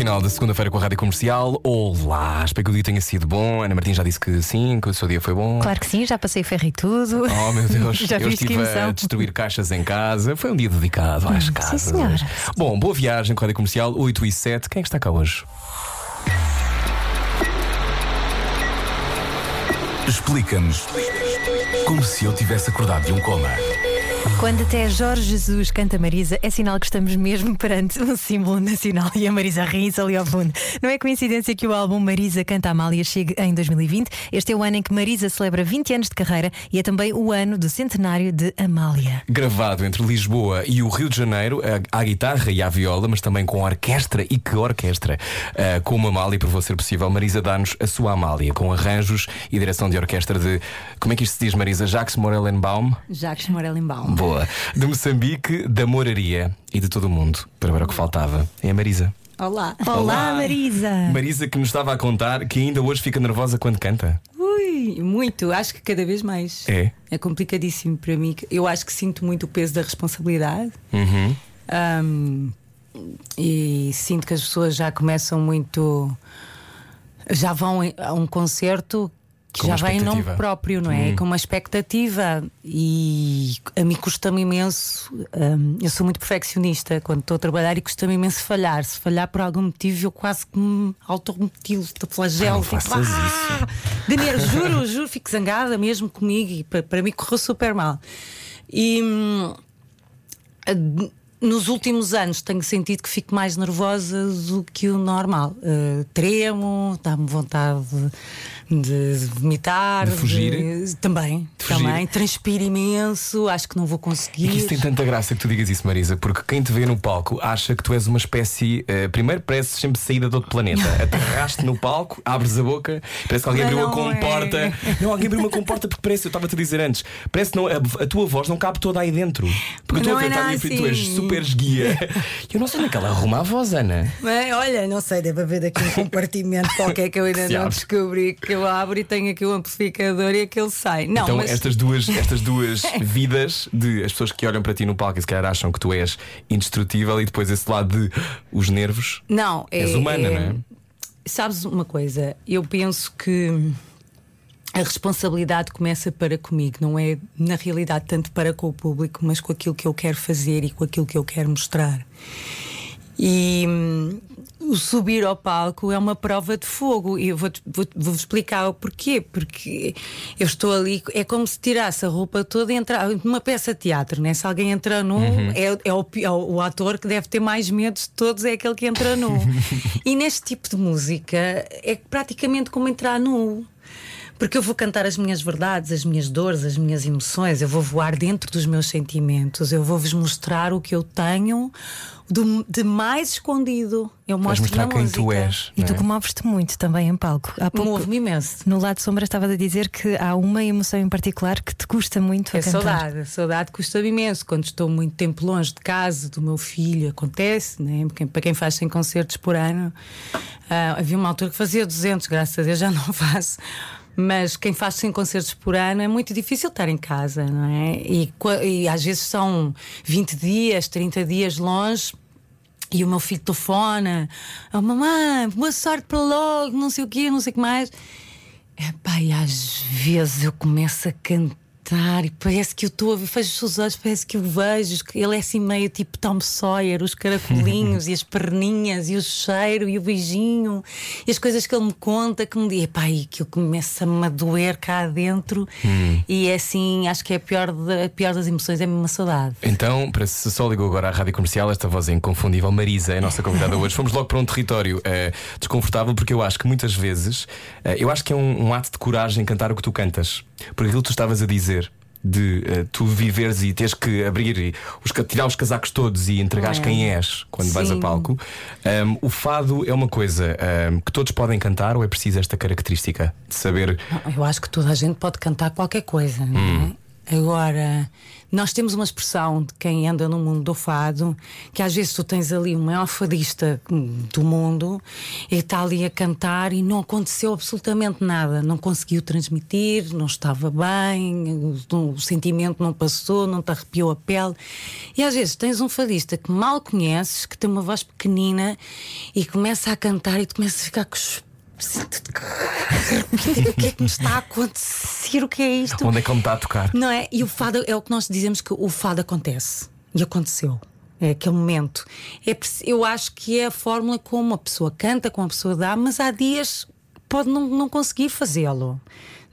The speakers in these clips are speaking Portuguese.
Final da segunda-feira com a Rádio Comercial. Olá, espero que o dia tenha sido bom. Ana Martins já disse que sim, que o seu dia foi bom. Claro que sim, já passei ferro e tudo. Oh meu Deus, Já eu estive a destruir caixas em casa. Foi um dia dedicado às Hum, casas. sim, senhora. Bom, boa viagem com a Rádio Comercial 8 e 7. Quem é que está cá hoje? Explica-nos como se eu tivesse acordado de um coma. Quando até Jorge Jesus canta Marisa, é sinal que estamos mesmo perante um símbolo nacional e a Marisa ri ali ao fundo. Não é coincidência que o álbum Marisa Canta Amália chegue em 2020. Este é o ano em que Marisa celebra 20 anos de carreira e é também o ano do centenário de Amália. Gravado entre Lisboa e o Rio de Janeiro, à guitarra e à viola, mas também com orquestra e que orquestra. Ah, com uma Amália, por você ser possível, Marisa dá-nos a sua Amália, com arranjos e direção de orquestra de. Como é que isto se diz, Marisa? Jacques Morelenbaum? Jacques Morelenbaum. Boa. De Moçambique, da Moraria e de todo o mundo. Para ver o que faltava. É a Marisa. Olá. Olá, Marisa! Marisa que nos estava a contar que ainda hoje fica nervosa quando canta. Ui, muito. Acho que cada vez mais. É? É complicadíssimo para mim. Eu acho que sinto muito o peso da responsabilidade. Uhum. Ahm, e sinto que as pessoas já começam muito. Já vão a um concerto que Com já vai em nome próprio, não é? Com uma expectativa. E a mim custa-me imenso. ahm, eu sou muito perfeccionista quando estou a trabalhar e custa-me imenso falhar. Se falhar por algum motivo, eu quase que me automutilo, te flagelo. Não tipo, faças "Ah!" Daniel, juro, juro, fico zangada mesmo comigo e para, para mim correu super mal. E. hum, nos últimos anos tenho sentido que fico mais nervosa do que o normal. Uh, tremo, dá-me vontade de, vomitar, De fugir? de- também, De fugir? também. Transpiro imenso, acho que não vou E conseguir. que isso tem tanta graça que tu digas isso, Marisa, porque quem te vê no palco acha que tu és uma espécie. eh, primeiro, pareces sempre saída de outro planeta. Aterraste no palco, abres a boca, parece que alguém abriu a não é. comporta. Não, alguém abriu uma comporta porque parece, eu estava-te a dizer antes, parece que não, a, a tua voz não cabe toda aí dentro. Porque estou a é frente, tu és assim. super esguia. E eu não sei onde é que ela arruma a voz, Ana. Mas, olha, não sei, deve haver daqui um compartimento qualquer que eu ainda não abre. descobri que eu abro e tenho aqui o amplificador e aquele sai. Não, então, mas estas duas, estas duas vidas de as pessoas que olham para ti no palco e se calhar acham que tu és indestrutível e depois esse lado de os nervos. não, é, És humana, não é? Sabes uma coisa? Eu penso que a responsabilidade começa para comigo, não é na realidade tanto para com o público, mas com aquilo que eu quero fazer e com aquilo que eu quero mostrar. E hum, o subir ao palco é uma prova de fogo. E eu vou-te vou, vou explicar o porquê. Porque eu estou ali, é como se tirasse a roupa toda e entrar numa peça de teatro, né? Se alguém entra nu, é, é o, é o ator que deve ter mais medo de todos, é aquele que entra nu. e neste tipo de música é praticamente como entrar nu. Porque eu vou cantar as minhas verdades, as minhas dores, as minhas emoções, eu vou voar dentro dos meus sentimentos, eu vou-vos mostrar o que eu tenho do- de mais escondido. Eu mostro mostrar na quem música. tu és. E não tu é? comoves-te muito também em palco. Há pouco, Move-me imenso. no lado sombra, estava a dizer que há uma emoção em particular que te custa muito a É cantar. saudade, a saudade custa-me imenso. Quando estou muito tempo longe de casa, do meu filho, acontece, né? Para quem faz 100 concertos por ano, ah, havia uma altura que fazia 200, graças a Deus já não faço. Mas quem faz 100 concertos por ano é muito difícil estar em casa, não é? E, e às vezes são 20 dias, 30 dias longe. E o meu filho telefona: oh, Mamãe, boa sorte para logo, não sei o quê, não sei o que mais. Epá, e às vezes eu começo a cantar e parece que eu estou a ver, fecho os olhos, parece que eu vejo. Ele é assim meio tipo Tom Sawyer, os caracolinhos e as perninhas e o cheiro e o beijinho e as coisas que ele me conta que me diz, epá, e que eu começo-me a doer cá dentro. E é assim, acho que é a pior, da- a pior das emoções, é mesmo a saudade. Então, para se só ligou agora à rádio comercial, esta voz é inconfundível. Marisa é a nossa convidada hoje. Fomos logo para um território eh, desconfortável, porque eu acho que muitas vezes, eh, eu acho que é um, um ato de coragem cantar o que tu cantas. Por aquilo que tu estavas a dizer. De eh, tu viveres e teres que abrir e os, tirar os casacos todos e entregares É. quem és quando vais a Sim. palco. Ahm, o fado é uma coisa ahm, que todos podem cantar ou é preciso esta característica de saber Eu acho que toda a gente pode cantar qualquer coisa, não é? Agora, nós temos uma expressão de quem anda no mundo do fado, que às vezes tu tens ali o maior fadista do mundo e está ali a cantar e não aconteceu absolutamente nada. Não conseguiu transmitir, não estava bem, o, o sentimento não passou, não te arrepiou a pele. E às vezes tens um fadista que mal conheces, que tem uma voz pequenina e começa a cantar e tu começas a ficar com os o que é que me está a acontecer? O que é isto? Onde é que ele me está a tocar? Não é? E o fado é o que nós dizemos que o fado acontece. E aconteceu. É aquele momento. É, eu acho que é a fórmula como uma pessoa canta, como a pessoa dá, mas há dias pode não, não conseguir fazê-lo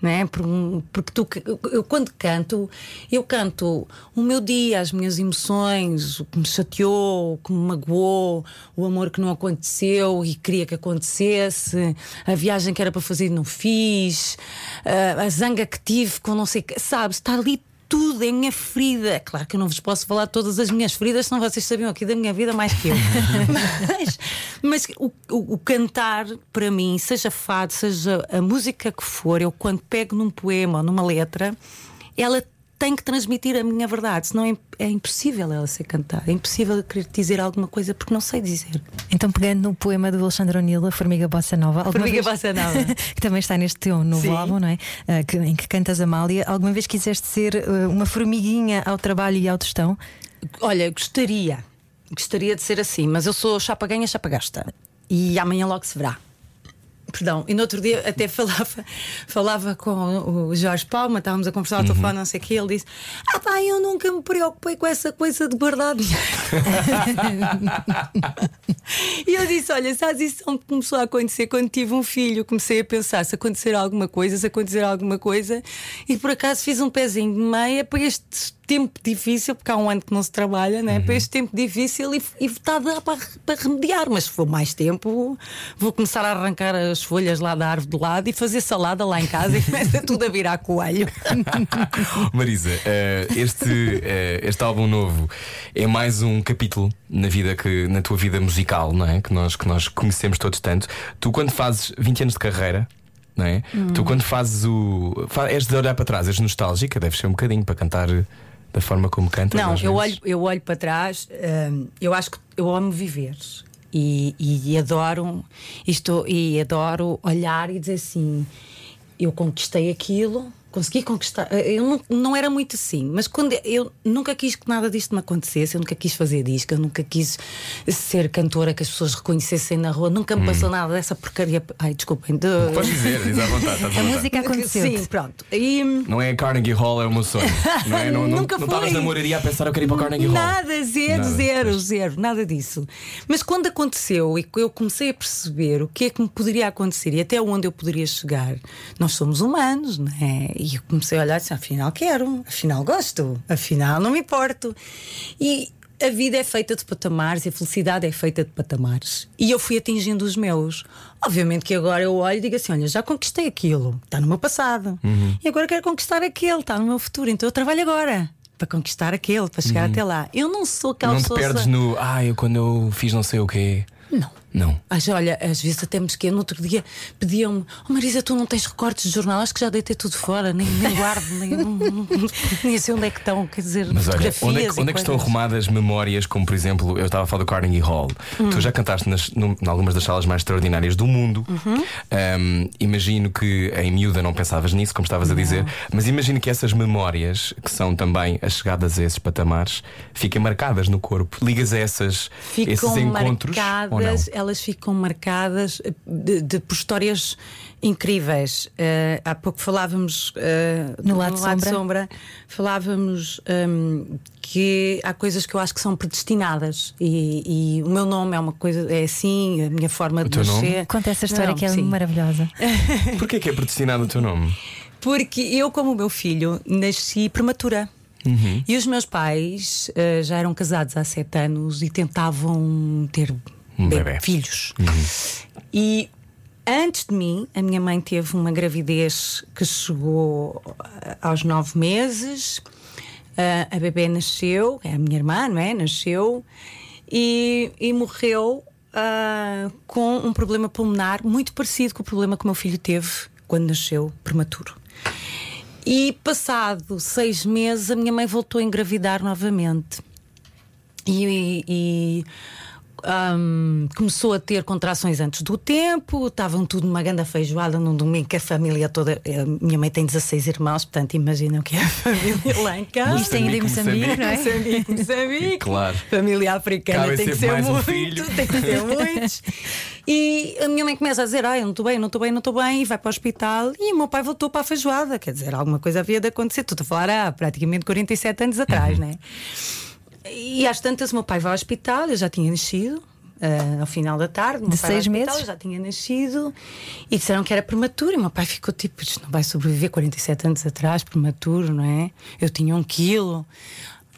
não é? Porque tu, eu quando canto, eu canto o meu dia, as minhas emoções, o que me chateou, o que me magoou, o amor que não aconteceu e queria que acontecesse, a viagem que era para fazer e não fiz, a zanga que tive com não sei que, sabes? Está ali tudo, é a minha ferida. Claro que eu não vos posso falar todas as minhas feridas, senão vocês sabiam aqui da minha vida mais que eu. mas, mas o, o, o, cantar, para mim, seja fado, seja a música que for, eu quando pego num poema ou numa letra, ela tem que transmitir a minha verdade, senão é, é impossível ela ser cantada. É impossível querer dizer alguma coisa porque não sei dizer. Então, pegando no poema do Alexandre O'Neill, A Formiga Bossa Nova, Formiga vez, Bossa Nova, que também está neste teu novo Sim. álbum, não é? Uh, que, em que cantas Amália, alguma vez quiseste ser uh, uma formiguinha ao trabalho e ao tostão? Olha, gostaria. Gostaria de ser assim, mas eu sou chapa ganha, chapa gasta. E amanhã logo se verá. Perdão, e no outro dia até falava, falava com o Jorge Palma, estávamos a conversar ao uhum. telefone, não sei o que, ele disse: Ah, pá, eu nunca me preocupei com essa coisa de guardar dinheiro. e eu disse: Olha, sabes, isso começou a acontecer quando tive um filho. Comecei a pensar se acontecer alguma coisa, se acontecer alguma coisa, e por acaso fiz um pezinho de meia para este tempo difícil, porque há um ano que não se trabalha, né? Uhum. para este tempo difícil e, e está a dar para, para remediar. Mas se for mais tempo, vou começar a arrancar as folhas lá da árvore de lado e fazer salada lá em casa e começa tudo a virar coelho. Marisa, uh, este, uh, este álbum novo é mais um capítulo na vida que na tua vida musical, não é? Que nós, que nós conhecemos todos tanto. Tu, quando fazes 20 anos de carreira, não é? Hum. Tu, quando fazes o. És de olhar para trás, és nostálgica, deve ser um bocadinho para cantar da forma como canta? Não, eu olho, eu olho para trás, hum, eu acho que eu amo viver. E, e, adoro isto e adoro olhar e dizer assim eu conquistei aquilo consegui conquistar. Eh, eu não, não era muito assim, mas quando eu nunca quis que nada disto me acontecesse, eu nunca quis fazer disco, eu nunca quis ser cantora que as pessoas reconhecessem na rua, nunca me hum. passou nada dessa porcaria. Ai, desculpem. De... Pode dizer, diz à vontade. A música aconteceu. Sim, pronto. E... Não é Carnegie Hall, é o meu sonho. Não é? Não, nunca não estavas na moraria a pensar eu quero ir para Carnegie Hall. Nada, zero, nada. zero, zero, nada disso. Mas quando aconteceu e eu comecei a perceber o que é que me poderia acontecer e até onde eu poderia chegar, nós somos humanos, não é? E eu comecei a olhar e disse: afinal quero, afinal gosto, afinal não me importo. E a vida é feita de patamares e a felicidade é feita de patamares. E eu fui atingindo os meus. Obviamente que agora eu olho e digo assim: olha, já conquistei aquilo, está no meu passado. Uhum. E agora quero conquistar aquele, está no meu futuro. Então eu trabalho agora para conquistar aquele, para chegar uhum. até lá. Eu não sou aquela não te perdes no. Ah, eu quando eu fiz não sei o quê. Não. Não. Olha, às vezes até me esqueço. No outro dia pediam-me: Oh Marisa, tu não tens recortes de jornal? Acho que já deitei tudo fora, nem, nem guardo, nem, não, nem sei onde é que estão. Quer dizer, Mas olha, onde é, que, onde é que estão arrumadas memórias, como por exemplo, eu estava a falar do Carnegie Hall. Hum. Tu já cantaste nas, num, em algumas das salas mais extraordinárias do mundo. Uhum. Um, imagino que em miúda não pensavas nisso, como estavas a dizer, mas imagino que essas memórias, que são também as chegadas a esses patamares, fiquem marcadas no corpo. Ligas a essas, ficam esses encontros. Marcadas, elas ficam marcadas eh, de, de, por histórias incríveis. Uh, há pouco falávamos uh, no lado, no lado sombra. sombra. falávamos um, que há coisas que eu acho que são predestinadas e, e, o meu nome é uma coisa, é assim, a minha forma o de nascer. Nome? Conta essa história Não, que é sim. maravilhosa. Porquê que é predestinado o teu nome? Porque eu, como o meu filho, nasci prematura. Uhum. E os meus pais uh, já eram casados há sete anos e tentavam ter um bebê. filhos. Uhum. E antes de mim, a minha mãe teve uma gravidez que chegou aos nove meses. Uh, a bebê nasceu, é a minha irmã, não é? Nasceu e, e morreu uh, com um problema pulmonar muito parecido com o problema que o meu filho teve quando nasceu prematuro. E passado seis meses, a minha mãe voltou a engravidar novamente. E, e um, começou a ter contrações antes do tempo, estavam tudo numa grande feijoada num domingo que a família toda. A minha mãe tem 16 irmãos, portanto imaginam que é a família lá em casa. Isto ainda em Moçambique, não é? Moçambique, Moçambique. Claro. Família africana Cabe tem que ser um muito, tem que ser muitos. E a minha mãe começa a dizer: Ai, eu não estou bem, não estou bem, não estou bem, e vai para o hospital. E o meu pai voltou para a feijoada, quer dizer, alguma coisa havia de acontecer. Estou a falar há praticamente 47 anos atrás, né? E às tantas, o meu pai vai ao hospital, eu já tinha nascido. ah, ao final da tarde, De seis hospital, meses? eu já tinha nascido e disseram que era prematuro. E o meu pai ficou tipo: Isto não vai sobreviver 47 anos atrás, prematuro, não é? Eu tinha um quilo.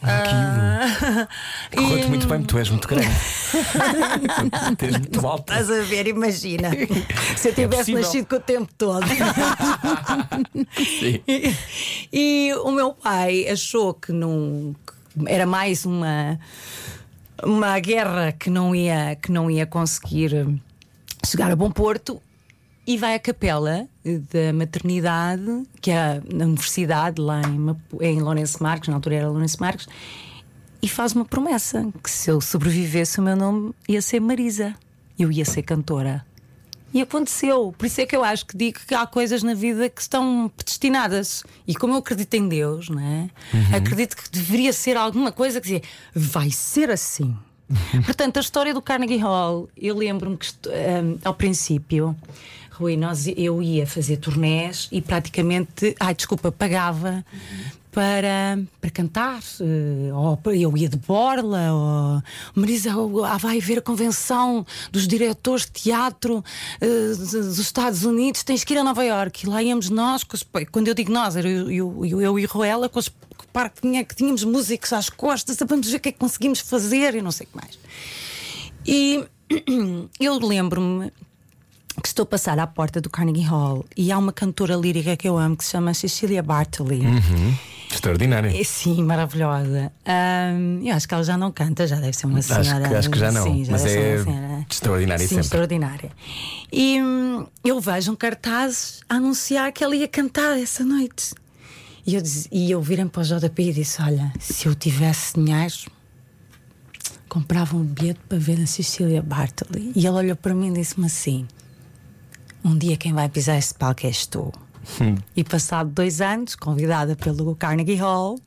Ah, Correu-te e- muito bem, tu és muito grande. Tens muito alto. Estás a ver, imagina. Se eu tivesse possível. nascido com o tempo todo. Sim. e, e o meu pai achou que não que era mais uma uma guerra que não ia que não ia conseguir chegar a bom porto e vai à capela da maternidade que é na universidade lá em, em Lourenço Marques na altura era Lourenço Marques e faz uma promessa que se eu sobrevivesse o meu nome ia ser Marisa. Eu ia ser cantora e aconteceu. Por isso é que eu acho que digo que há coisas na vida que estão predestinadas. E como eu acredito em Deus, não é? Acredito que deveria ser alguma coisa que dizia, vai ser assim. Portanto, a história do Carnegie Hall, eu lembro-me que estu- hum, ao princípio, Rui, nós, eu ia fazer turnés e praticamente, ai, desculpa, pagava para, para cantar. eh, ou eu ia de borla, ou Marisa, ah, vai haver a convenção dos diretores de teatro eh, dos dos Estados Unidos, tens que ir a Nova Iorque. E lá íamos nós, quando eu digo nós, era eu, eu, eu, e Ruela, com os com o par que, tinha, que tínhamos músicos às costas, vamos ver o que é que conseguimos fazer e não sei o que mais. E eu lembro-me que estou a passar à porta do Carnegie Hall e há uma cantora lírica que eu amo que se chama Cecilia Bartley. Extraordinário. E, Sim, maravilhosa. Ahm, eu acho que ela já não canta, já deve ser uma Acho que- senhora. acho que já não, Sim, já mas deve ser é uma senhora. extraordinária Sim, sempre. extraordinária. E hum, eu vejo um cartaz a anunciar que ela ia cantar essa noite. E eu, diz- e eu virei para o JP e disse: Olha, se eu tivesse dinheiro, comprava um bilhete para ver a Cecília Bartley. E ela olhou para mim e disse-me assim: Um dia quem vai pisar este palco és tu. Hum. E passado dois anos, convidada pelo Carnegie Hall,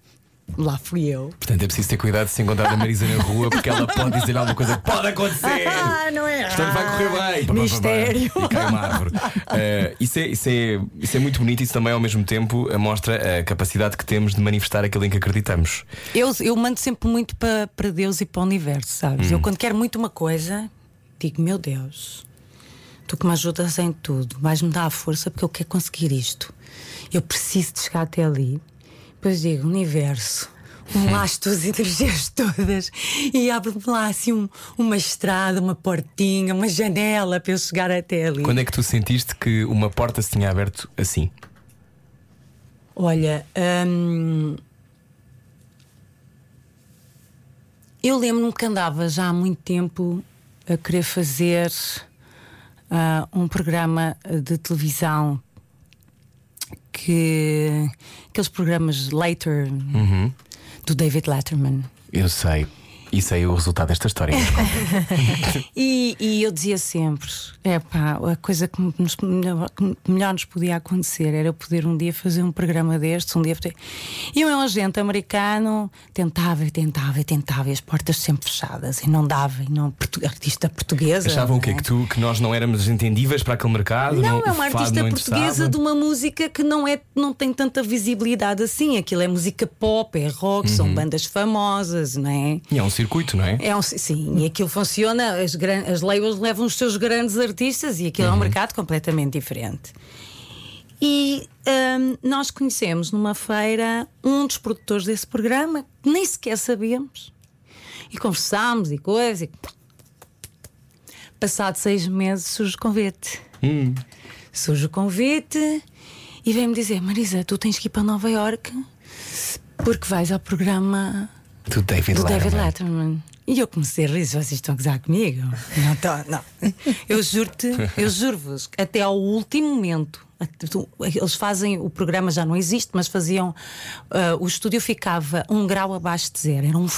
lá fui eu. Portanto, é preciso ter cuidado de se encontrar a Marisa na rua porque ela pode dizer alguma coisa que pode acontecer. Ah, não é? Portanto, vai correr bem. Pá, pá, pá, pá. Mistério. E cai uma árvore. Eh, isso, é, isso, é, isso é muito bonito. Isso também, ao mesmo tempo, mostra a capacidade que temos de manifestar aquilo em que acreditamos. Eu, eu mando sempre muito para, para Deus e para o universo, sabes? Hum. Eu, quando quero muito uma coisa, digo: Meu Deus, tu que me ajudas em tudo, vais-me dar a força porque eu quero conseguir isto. Eu preciso de chegar até ali. Depois digo: Universo. Lá as tuas energias todas e abre-me lá assim um- uma estrada, uma portinha, uma janela para eu chegar até ali. Quando é que tu sentiste que uma porta se tinha aberto assim? Olha, hum, eu lembro-me que andava já há muito tempo a querer fazer ah, um programa de televisão que aqueles programas Later do David Letterman. Eu sei. E sei o resultado desta história. E, e eu dizia sempre: é pá, a coisa que, nos- que melhor nos podia acontecer era poder um dia fazer um programa destes, um dia. E o meu agente americano tentava e tentava e tentava, e as portas sempre fechadas, e não dava, e não. portu- Artista portuguesa. Achavam o quê? não é? Que, tu, que nós não éramos entendíveis para aquele mercado? Não, o é uma artista não portuguesa de uma música que não, é, não tem tanta visibilidade assim. Aquilo é música pop, é rock, Uhum. são bandas famosas, não é? E é um circuito, não é? É um, sim, e aquilo funciona, as, as labels levam os seus grandes artistas e aquilo é um mercado completamente diferente. E hum, nós conhecemos numa feira um dos produtores desse programa, que nem sequer sabíamos. E conversámos e coisas. E... Passado seis meses surge o convite. Surge o convite e vem-me dizer: Marisa, tu tens que ir para Nova Iorque porque vais ao programa Do David do Letterman. David Letterman. E eu comecei a rir, vocês estão a gozar comigo? Não estou, não. Eu juro-te, eu juro-vos, até ao último momento. Eles fazem, o programa já não existe, mas faziam. uh, o estúdio ficava um grau abaixo de zero. Era um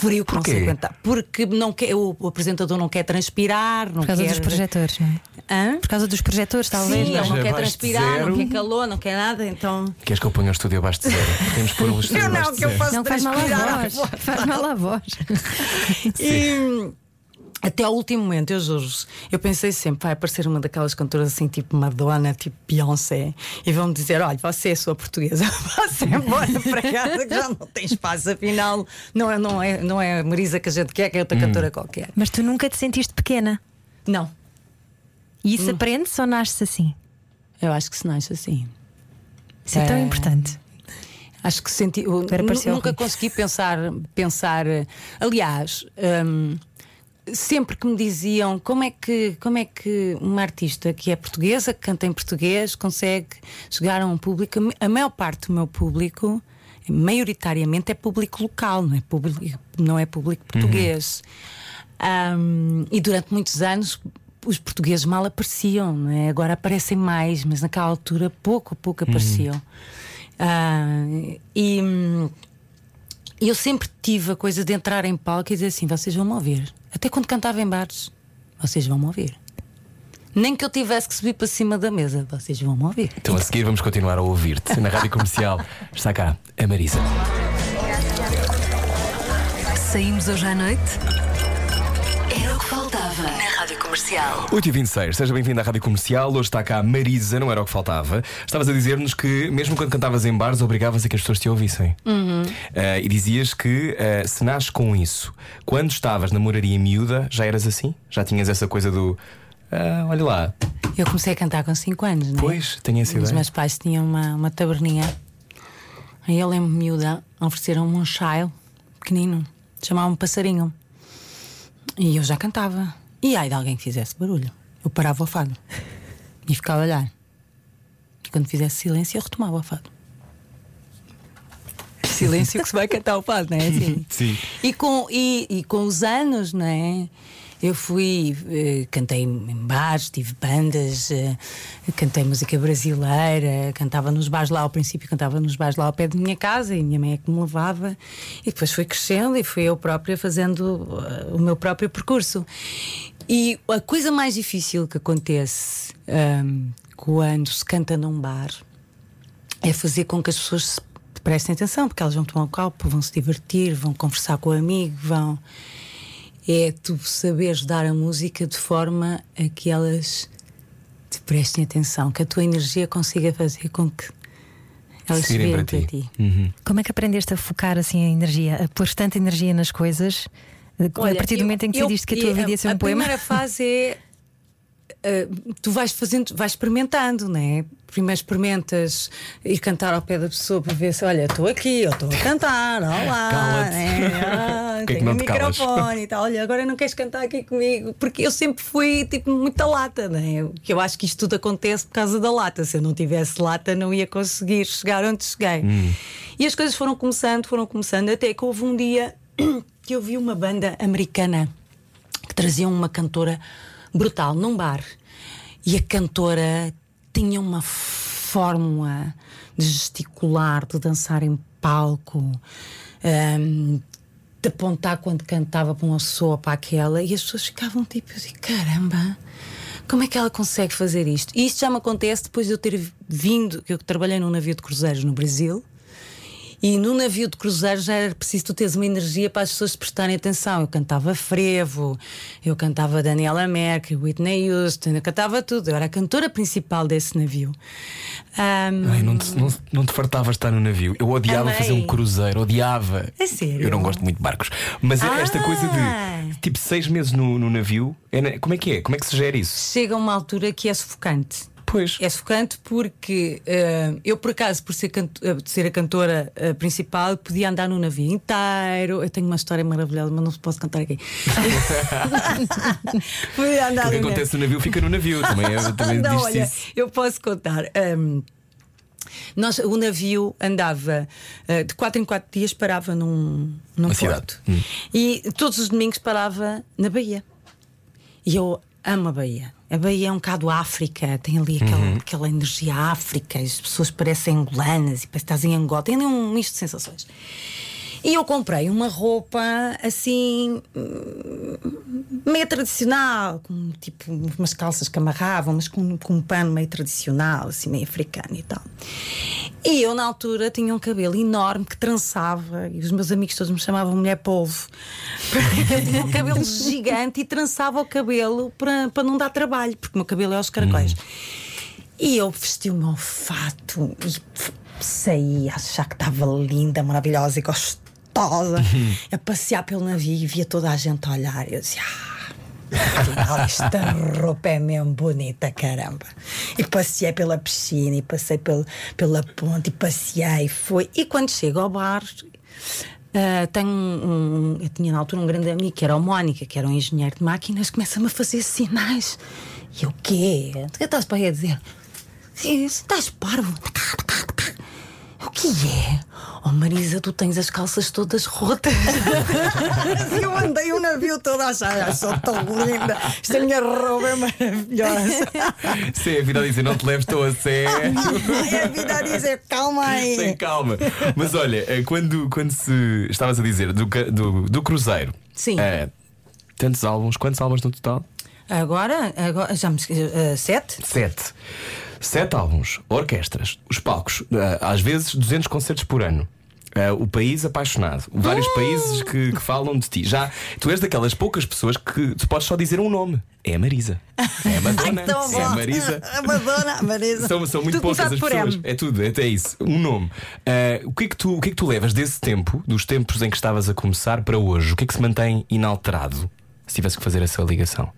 frio que não se Porquê? aguenta. Porque não quer, o, apresentador não quer transpirar, não Por causa quer. dos projetores, não é? Hã? Por causa dos projetores, talvez. Sim, não é? ele não quer transpirar, zero. não quer calor, não quer nada, então. Queres que eu ponha o estúdio abaixo de zero? Temos que pôr o estúdio Eu não, abaixo de que eu zero. faço Não faz mal à a voz. Faz mal à voz. E até ao último momento, eu juro eu pensei sempre, vai aparecer uma daquelas cantoras assim, tipo Madonna, tipo Beyoncé, e vão-me dizer: olha, você é sua portuguesa, vá-se embora para casa que já não tem espaço, afinal, não é, não é, não é a Marisa que a gente quer, que é outra cantora qualquer. Mas tu nunca te sentiste pequena. Não, E isso aprende-se ou nasce assim? eu acho que se nasce assim. Isso é tão É. importante. Acho que senti. eu nunca consegui pensar. pensar eh, aliás, hum, sempre que me diziam como é, que, como é que uma artista que é portuguesa, que canta em português, consegue chegar a um público. A maior parte do meu público, maioritariamente, é público local, não é público, não é público português. Hum, e durante muitos anos. Os portugueses mal apareciam, é? agora aparecem mais, mas naquela altura pouco a pouco apareciam. Ah, e hum, eu sempre tive a coisa de entrar em palco e dizer assim: vocês vão me ouvir. Até quando cantava em bares, vocês vão me ouvir. Nem que eu tivesse que subir para cima da mesa, vocês vão me ouvir. Então a seguir vamos continuar a ouvir-te. Na rádio comercial está cá a Marisa. Saímos hoje à noite? Faltava na Rádio Comercial. 8h26, seja bem-vindo à Rádio Comercial. Hoje está cá a Marisa, não era o que faltava. Estavas a dizer-nos que, mesmo quando cantavas em bares, obrigavas a que as pessoas te ouvissem. Ah, e dizias que ah, se nasce com isso, quando estavas na moraria miúda, já eras assim? Já tinhas essa coisa do. ah, olha lá, Eu comecei a cantar com 5 anos, não é? pois, tenho essa Os ideia. meus pais tinham uma, uma taberninha. Aí eu lembro-me miúda, ofereceram-me um chai pequenino, chamavam-me passarinho. E eu já cantava. E ai de alguém que fizesse barulho. Eu parava o fado e ficava a olhar. E quando fizesse silêncio, eu retomava o fado. Silêncio que se vai cantar o fado, não é assim? Sim. E com, e, e com os anos, não é? Eu fui, eh, cantei em bares, tive bandas, eh, cantei música brasileira, cantava nos bares lá ao princípio, cantava nos bares lá ao pé da minha casa e minha mãe é que me levava. E depois fui crescendo e fui eu própria fazendo eh, o meu próprio percurso. E a coisa mais difícil que acontece ahm, quando se canta num bar é fazer com que as pessoas se prestem atenção, porque elas vão tomar um copo, vão se divertir, vão conversar com o amigo, vão. É tu saberes dar a música de forma a que elas te prestem atenção, que a tua energia consiga fazer com que elas se virem para para ti. ti. Como é que aprendeste a focar assim a energia, a pôr tanta energia nas coisas? a partir do eu- momento em que eu- decidiste que a tua vida ia ser a um poema? primeira fase é. Uh, tu vais fazendo, vais experimentando, não é? Primeiro experimentas ir cantar ao pé da pessoa para ver se, olha, estou aqui, eu estou a cantar, olá, né? Ah, é que tenho o calas? microfone e tal, olha, agora não queres cantar aqui comigo, porque eu sempre fui tipo muita lata, não é? Que eu acho que isto tudo acontece por causa da lata. Se eu não tivesse lata, não ia conseguir chegar onde cheguei. E as coisas foram começando, foram começando, até que houve um dia que eu vi uma banda americana que trazia uma cantora brutal num bar. E a cantora tinha uma fórmula de gesticular, de dançar em palco, hum, de apontar quando cantava para uma pessoa para aquela, e as pessoas ficavam tipo assim: caramba, como é que ela consegue fazer isto? E isto já me acontece depois de eu ter vindo, que eu trabalhei num navio de cruzeiros no Brasil. E no navio de cruzeiro já era preciso tu teres uma energia para as pessoas te prestarem atenção. Eu cantava frevo, eu cantava Daniela Mercury, Whitney Houston, eu cantava tudo. Eu era a cantora principal desse navio. Ahm, Ai, não, te, não, não te fartavas estar no navio. Eu odiava Amei. fazer um cruzeiro, odiava. É sério? Eu não gosto muito de barcos. Mas é esta Ah. coisa de tipo seis meses no, no navio, é como é que é? Como é que se gera isso? Chega a uma altura que é sufocante. Pois. É sufocante porque eh, eu, por acaso, por ser, canto- de ser a cantora eh, principal, podia andar no navio inteiro. Eu tenho uma história maravilhosa, mas não posso contar aqui. podia andar O que no navio. acontece no navio fica no navio. Também, é, também não, olha, isso. eu posso contar. Hum, Nós, o navio andava de 4 em 4 dias, parava num, num porto. Hum. E todos os domingos parava na Bahia. E eu amo a Bahia. A Bahia é um bocado África, tem ali aquela, Uhum. aquela energia África, as pessoas parecem angolanas e parece que estás em Angola, tem ali um misto de sensações. E eu comprei uma roupa assim hum, meio tradicional, com tipo umas calças que amarravam, mas com, com um pano meio tradicional, assim meio africano e tal. E eu na altura tinha um cabelo enorme que trançava, e os meus amigos todos me chamavam mulher polvo. Eu tinha um cabelo gigante e trançava o cabelo para, para não dar trabalho, porque o meu cabelo é aos caracóis. E eu vesti o meu fato e saí a achar que estava linda, maravilhosa e gostosa. A passear pelo navio e via toda a gente a olhar. Eu dizia. Ah, afinal, esta roupa é mesmo bonita, caramba. E passei pela piscina, e passei pelo, pela ponte, e passei, foi. E quando chego ao bar, ah, tenho um, Eu tinha na altura um grande amigo que era o Mónica, que era um engenheiro de máquinas, começa-me a fazer sinais. E eu, o quê? O que estás para aí a dizer? Sim, estás parvo. O que é? Oh Marisa, tu tens as calças todas rotas. eu andei o navio todo a achar, "Ai, sou tão linda. Esta minha roupa é maravilhosa. Sim, a vida a dizer, não te leves tão a sério. Ai, a vida a dizer, calma aí. Tem calma. Mas olha, eh, quando, quando se estavas a dizer do, do, do Cruzeiro, Sim. eh, tantos álbuns, quantos álbuns no total? Agora, agora já me esqueci. ah, sete? Sete. Sete álbuns, orquestras, os palcos, eh, às vezes 200 concertos por ano. Eh, o país apaixonado, vários Ah! países que, que falam de ti. Já tu és daquelas poucas pessoas que tu podes só dizer um nome: é a Marisa, é a Madonna, Tão é a. Marisa. A Madonna, a Marisa. São, são muito Tudo poucas as pessoas. M. É tudo, é, é isso. Um nome. Ah, o, que é que tu, o que é que tu levas desse tempo, dos tempos em que estavas a começar, para hoje? O que é que se mantém inalterado? Se tivesse que fazer essa ligação.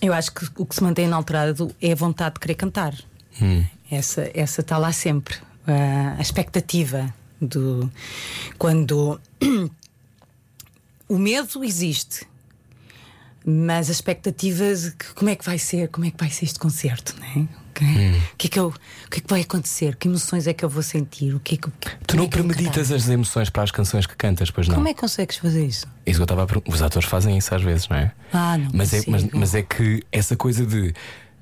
Eu acho que o que se mantém inalterado é a vontade de querer cantar. Essa essa está lá sempre. Ah, a expectativa do. Quando. o medo existe. Mas as expectativas de que como é que vai ser, como é que vai ser este concerto, não é? O que, o que é que eu, o que é que vai acontecer? Que emoções é que eu vou sentir? O que é que, Tu como não é premeditas as emoções para as canções que cantas, pois não? Como é que consegues fazer isso? Isso que eu estava a. Os atores fazem isso às vezes, não é? Ah, não mas, é mas, mas é que essa coisa de.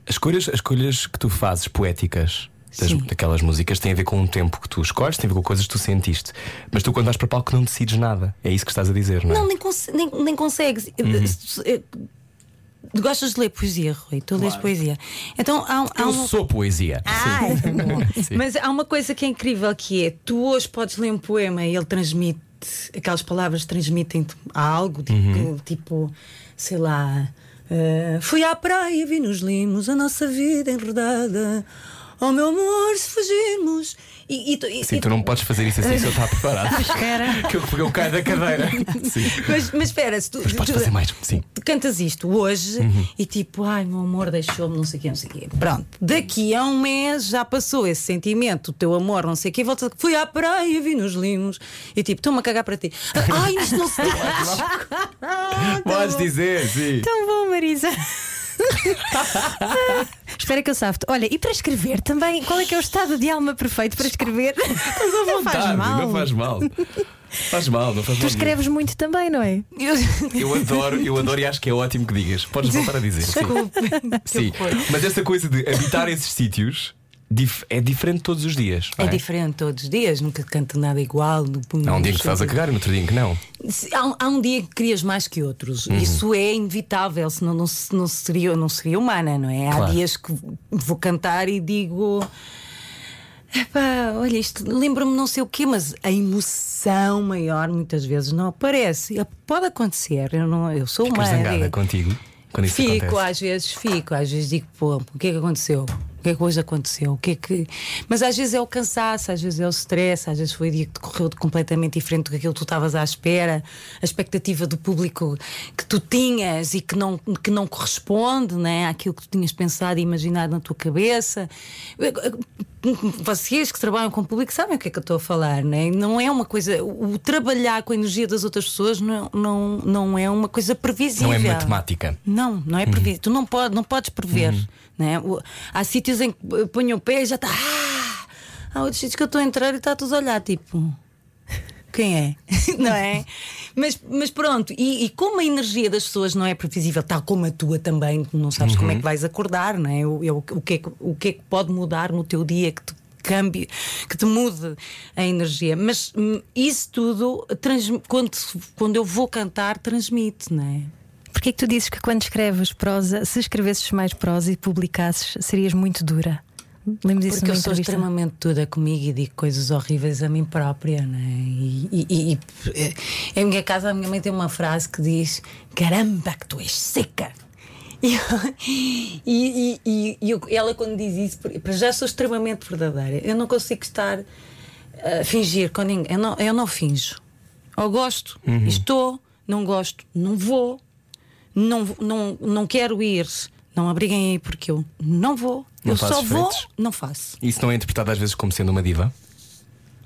As escolhas, as escolhas que tu fazes poéticas das, daquelas músicas têm a ver com um tempo que tu escolhes, tem a ver com coisas que tu sentiste. Mas tu, quando vais para palco, não decides nada. É isso que estás a dizer, não é? Não, nem, conse- nem, nem consegues. Uhum. Gostas de ler poesia, Rui? Tu lês poesia. Então há, há Eu um. sou poesia. Ah, é bom. Mas há uma coisa que é incrível que é tu hoje podes ler um poema e ele transmite aquelas palavras transmitem algo tipo, Uhum. tipo, sei lá eh, fui à praia vi nos limos a nossa vida enredada oh meu amor se fugirmos e, e e- Sim, tu não podes fazer isso assim se eu estar preparado. Espera. que eu, eu caio da cadeira. Sim. mas, mas espera se tu, Mas podes tu- fazer mais. Sim. tu cantas isto hoje Uhum. e tipo, ai, meu amor deixou-me, não sei o quê, não sei o quê. Pronto, daqui a um mês já passou esse sentimento, o teu amor, não sei o quê, volta, fui à praia, vi nos limos e tipo, estou-me a cagar para ti. Ai, isto não se diz. Podes dizer, sim. Tão bom, Marisa. Espera que eu safte. Olha, e para escrever também, qual é que é o estado de alma perfeito para escrever? não faz Vontade, mal. Não faz mal. Faz mal, não faz Tu mal. escreves muito também, não é? Eu- Eu adoro, eu adoro e acho que é ótimo que digas. Podes voltar a dizer. Sim. Sim. Mas essa coisa de habitar esses sítios dif- é diferente todos os dias. não É diferente todos os dias, nunca canto nada igual. Há um dia que estás a cagar e no outro dia que não. Há, um- há um dia que querias mais que outros. Uhum. Isso é inevitável, senão não, não seria, não seria humana, não é? Há Claro. dias que vou cantar e digo. Epá, olha, isto lembra-me não sei o quê, mas a emoção maior muitas vezes não aparece. Pode acontecer, eu, não, eu sou Ficas humana. zangada contigo quando isso Fico, acontece. às vezes fico, às vezes digo, pô, o que é que aconteceu? O que é que hoje aconteceu? O que é que... Mas às vezes é o cansaço, às vezes é o stress, às vezes foi o dia que correu completamente diferente do que aquilo que tu estavas à espera, a expectativa do público que tu tinhas e que não, que não corresponde né, àquilo que tu tinhas pensado e imaginado na tua cabeça. Vocês que trabalham com o público sabem o que é que eu estou a falar, né? não é uma coisa. O trabalhar com a energia das outras pessoas não, não, não é uma coisa previsível. Não é matemática. Não, não é previsível. Tu não, pode, não podes prever. Né? Há sítios em que ponho o pé e já está. Ah! há outros sítios que eu estou a entrar e está tudo a olhar, tipo. Quem é? não é? Mas, mas pronto, e, e, como a energia das pessoas não é previsível, tal como a tua também, não sabes como é que vais acordar, não é? O, o, o, que é que, o que é que pode mudar no teu dia que te cambie, que te mude a energia. Mas hum, isso tudo, quando, quando eu vou cantar, transmite, não é? Porquê é que tu dizes que quando escreves prosa, se escrevesses mais prosa e publicasses, serias muito dura? Lembro disso Porque eu sou extremamente dura comigo e digo coisas horríveis a mim própria, né? E, e, e, e em minha casa a minha mãe tem uma frase que diz: Caramba, que tu és seca! E, e, e, e, ela, quando diz isso, para já sou extremamente verdadeira. Eu não consigo estar a fingir com ninguém. Eu não, eu não finjo. Ou gosto, uhum. estou, não gosto, não vou, não, não, não quero ir. Não abriguem aí porque eu não vou. Não eu só vou, não faço. Isso não é interpretado às vezes como sendo uma diva?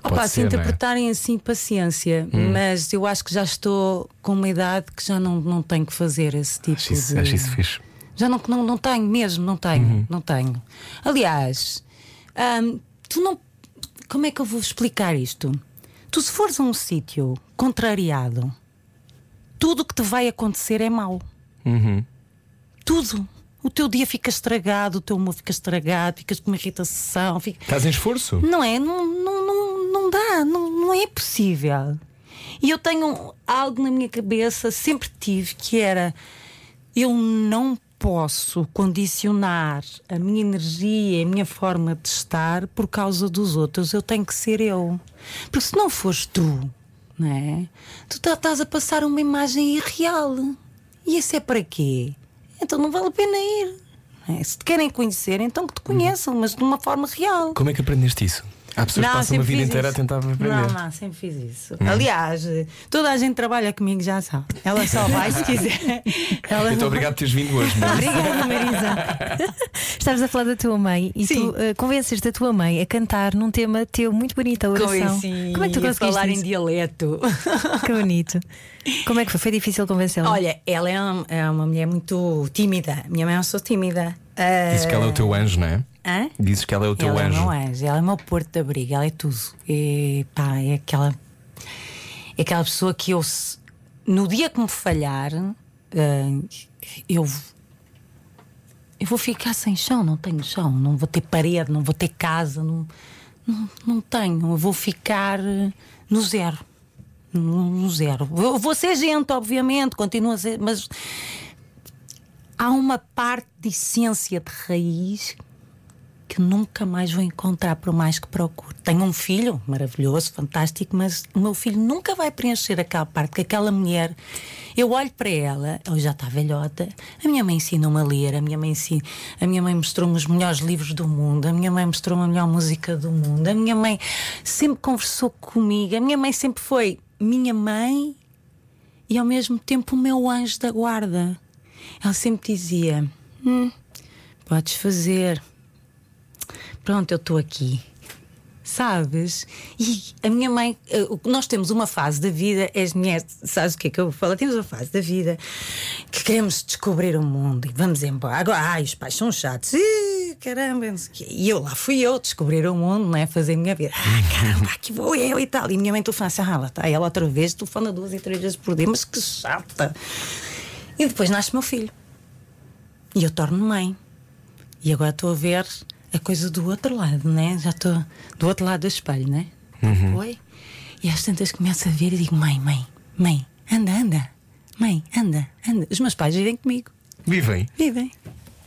Opa, se é? interpretarem é? assim, paciência, hum. mas eu acho que já estou com uma idade que já não, não tenho que fazer esse tipo acho isso, de. Acho isso fixe. Já não, não, não tenho mesmo, não tenho, uhum. não tenho. Aliás, hum, tu não. Como é que eu vou explicar isto? Tu, se fores a um sítio contrariado, tudo o que te vai acontecer é mau. Uhum. Tudo o teu dia fica estragado, o teu humor fica estragado, ficas com uma irritação. Fica... Estás em esforço? Não é? Não, não, não, não dá, não, não é possível. E eu tenho algo na minha cabeça, sempre tive, que era: eu não posso condicionar a minha energia, a minha forma de estar por causa dos outros. Eu tenho que ser eu. Porque se não fores tu, não é? Tu tá, estás a passar uma imagem irreal. E isso é para quê? então não vale a pena ir. É, se te querem conhecer, então que te conheçam, mas de uma forma real. Como é que aprendeste isso? Há pessoas não, que passam uma vida inteira isso. a tentar aprender. Não, não, sempre fiz isso. Hum. Aliás, toda a gente trabalha comigo já sabe. Ela só vai se quiser. Ela então, obrigado por teres vindo hoje. Obrigada, Marisa. Estavas a falar da tua mãe e Sim. tu uh, convenceste a tua mãe a cantar num tema teu muito bonito, a oração. Convenci. Como é que tu conseguiste falar isso? em dialeto? Que bonito. Como é que foi? Foi difícil convencê-la? Olha, ela é uma, é uma mulher muito tímida. Minha mãe é uma pessoa tímida. Uh... Dizes que ela é o teu anjo, não é? Hã? Dizes que ela é o teu ela anjo. Ela é o meu anjo, ela é o meu porto de abrigo, ela é tudo. E, pá, é aquela. É aquela pessoa que eu. No dia que me falhar, eu. Eu vou ficar sem chão, não tenho chão, não vou ter parede, não vou ter casa, não, não, não tenho. Eu vou ficar no zero. No zero. Eu vou ser gente, obviamente, continua a ser, mas há uma parte de essência de raiz que nunca mais vou encontrar, por mais que procure. Tenho um filho maravilhoso, fantástico, mas o meu filho nunca vai preencher aquela parte que aquela mulher. Eu olho para ela, ela já está velhota. A minha mãe ensinou-me a ler, a minha mãe ensina, a minha mãe mostrou-me os melhores livros do mundo, a minha mãe mostrou-me a melhor música do mundo, a minha mãe sempre conversou comigo, a minha mãe sempre foi minha mãe e ao mesmo tempo o meu anjo da guarda. Ela sempre dizia: hum, Podes fazer. Pronto, eu estou aqui. Sabes? E a minha mãe, eh, nós temos uma fase da vida, as mulheres, sabes o que é que eu falo? Temos uma fase da vida que queremos descobrir o mundo e vamos embora. Agora, ai, os pais são chatos, Ih, caramba. E eu lá fui eu descobrir o mundo, não é? Fazer a minha vida. Ah, caramba, aqui vou eu e tal. E a minha mãe tu assim, ah, lá está ela outra vez, fala duas e três vezes por dia, mas que chata. E depois nasce meu filho. E eu torno mãe. E agora estou a ver a coisa do outro lado, né? Já estou do outro lado do espelho, né? Uhum. Foi? E às tantas começo a ver e digo: mãe, mãe, mãe, anda, anda. Mãe, anda, anda. Os meus pais vivem comigo. Vivem? Vivem.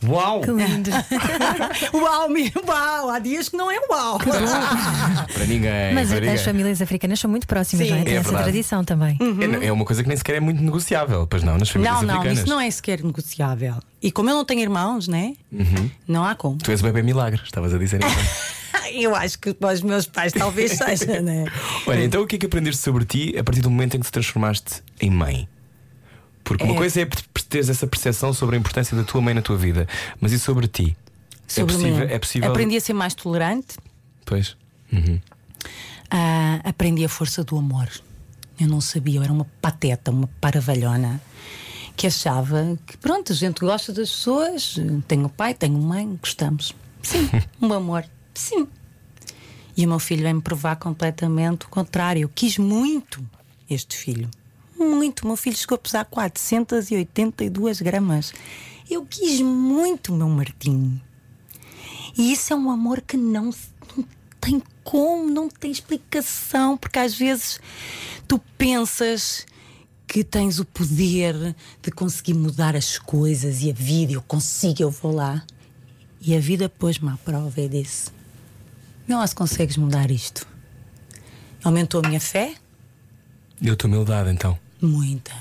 Uau! Que lindo! uau, uau! Há dias que não é uau! para ninguém. Mas para as ninguém. famílias africanas são muito próximas, Sim. não é? Tem É essa verdade. tradição também. É, é uma coisa que nem sequer é muito negociável, pois não, nas famílias Não, não, africanas. isso não é sequer negociável. E como eu não tenho irmãos, né? Não há como. Tu és o bebê milagre, estavas a dizer então. Eu acho que para os meus pais talvez seja, né? Olha, então o que é que aprendeste sobre ti a partir do momento em que te transformaste em mãe? Porque uma É. coisa é teres essa percepção sobre a importância da tua mãe na tua vida, mas e sobre ti? Sobre é possível? É possível... Aprendi a ser mais tolerante, Pois. Uhum. ah, aprendi a força do amor. Eu não sabia, eu era uma pateta, uma paravalhona que achava que pronto, a gente gosta das pessoas, tenho pai, tenho mãe, gostamos. Sim, um amor, sim. E o meu filho vem-me provar completamente o contrário. Eu quis muito este filho. Muito. O meu filho chegou a pesar 482 gramas. Eu quis muito o meu Martim. E isso é um amor que não, não tem como, não tem explicação, porque às vezes tu pensas que tens o poder de conseguir mudar as coisas e a vida, eu consigo, eu vou lá. E a vida pôs-me à prova e disse: Não se consegues mudar isto. Aumentou a minha fé? E a tua humildade, então? Muita.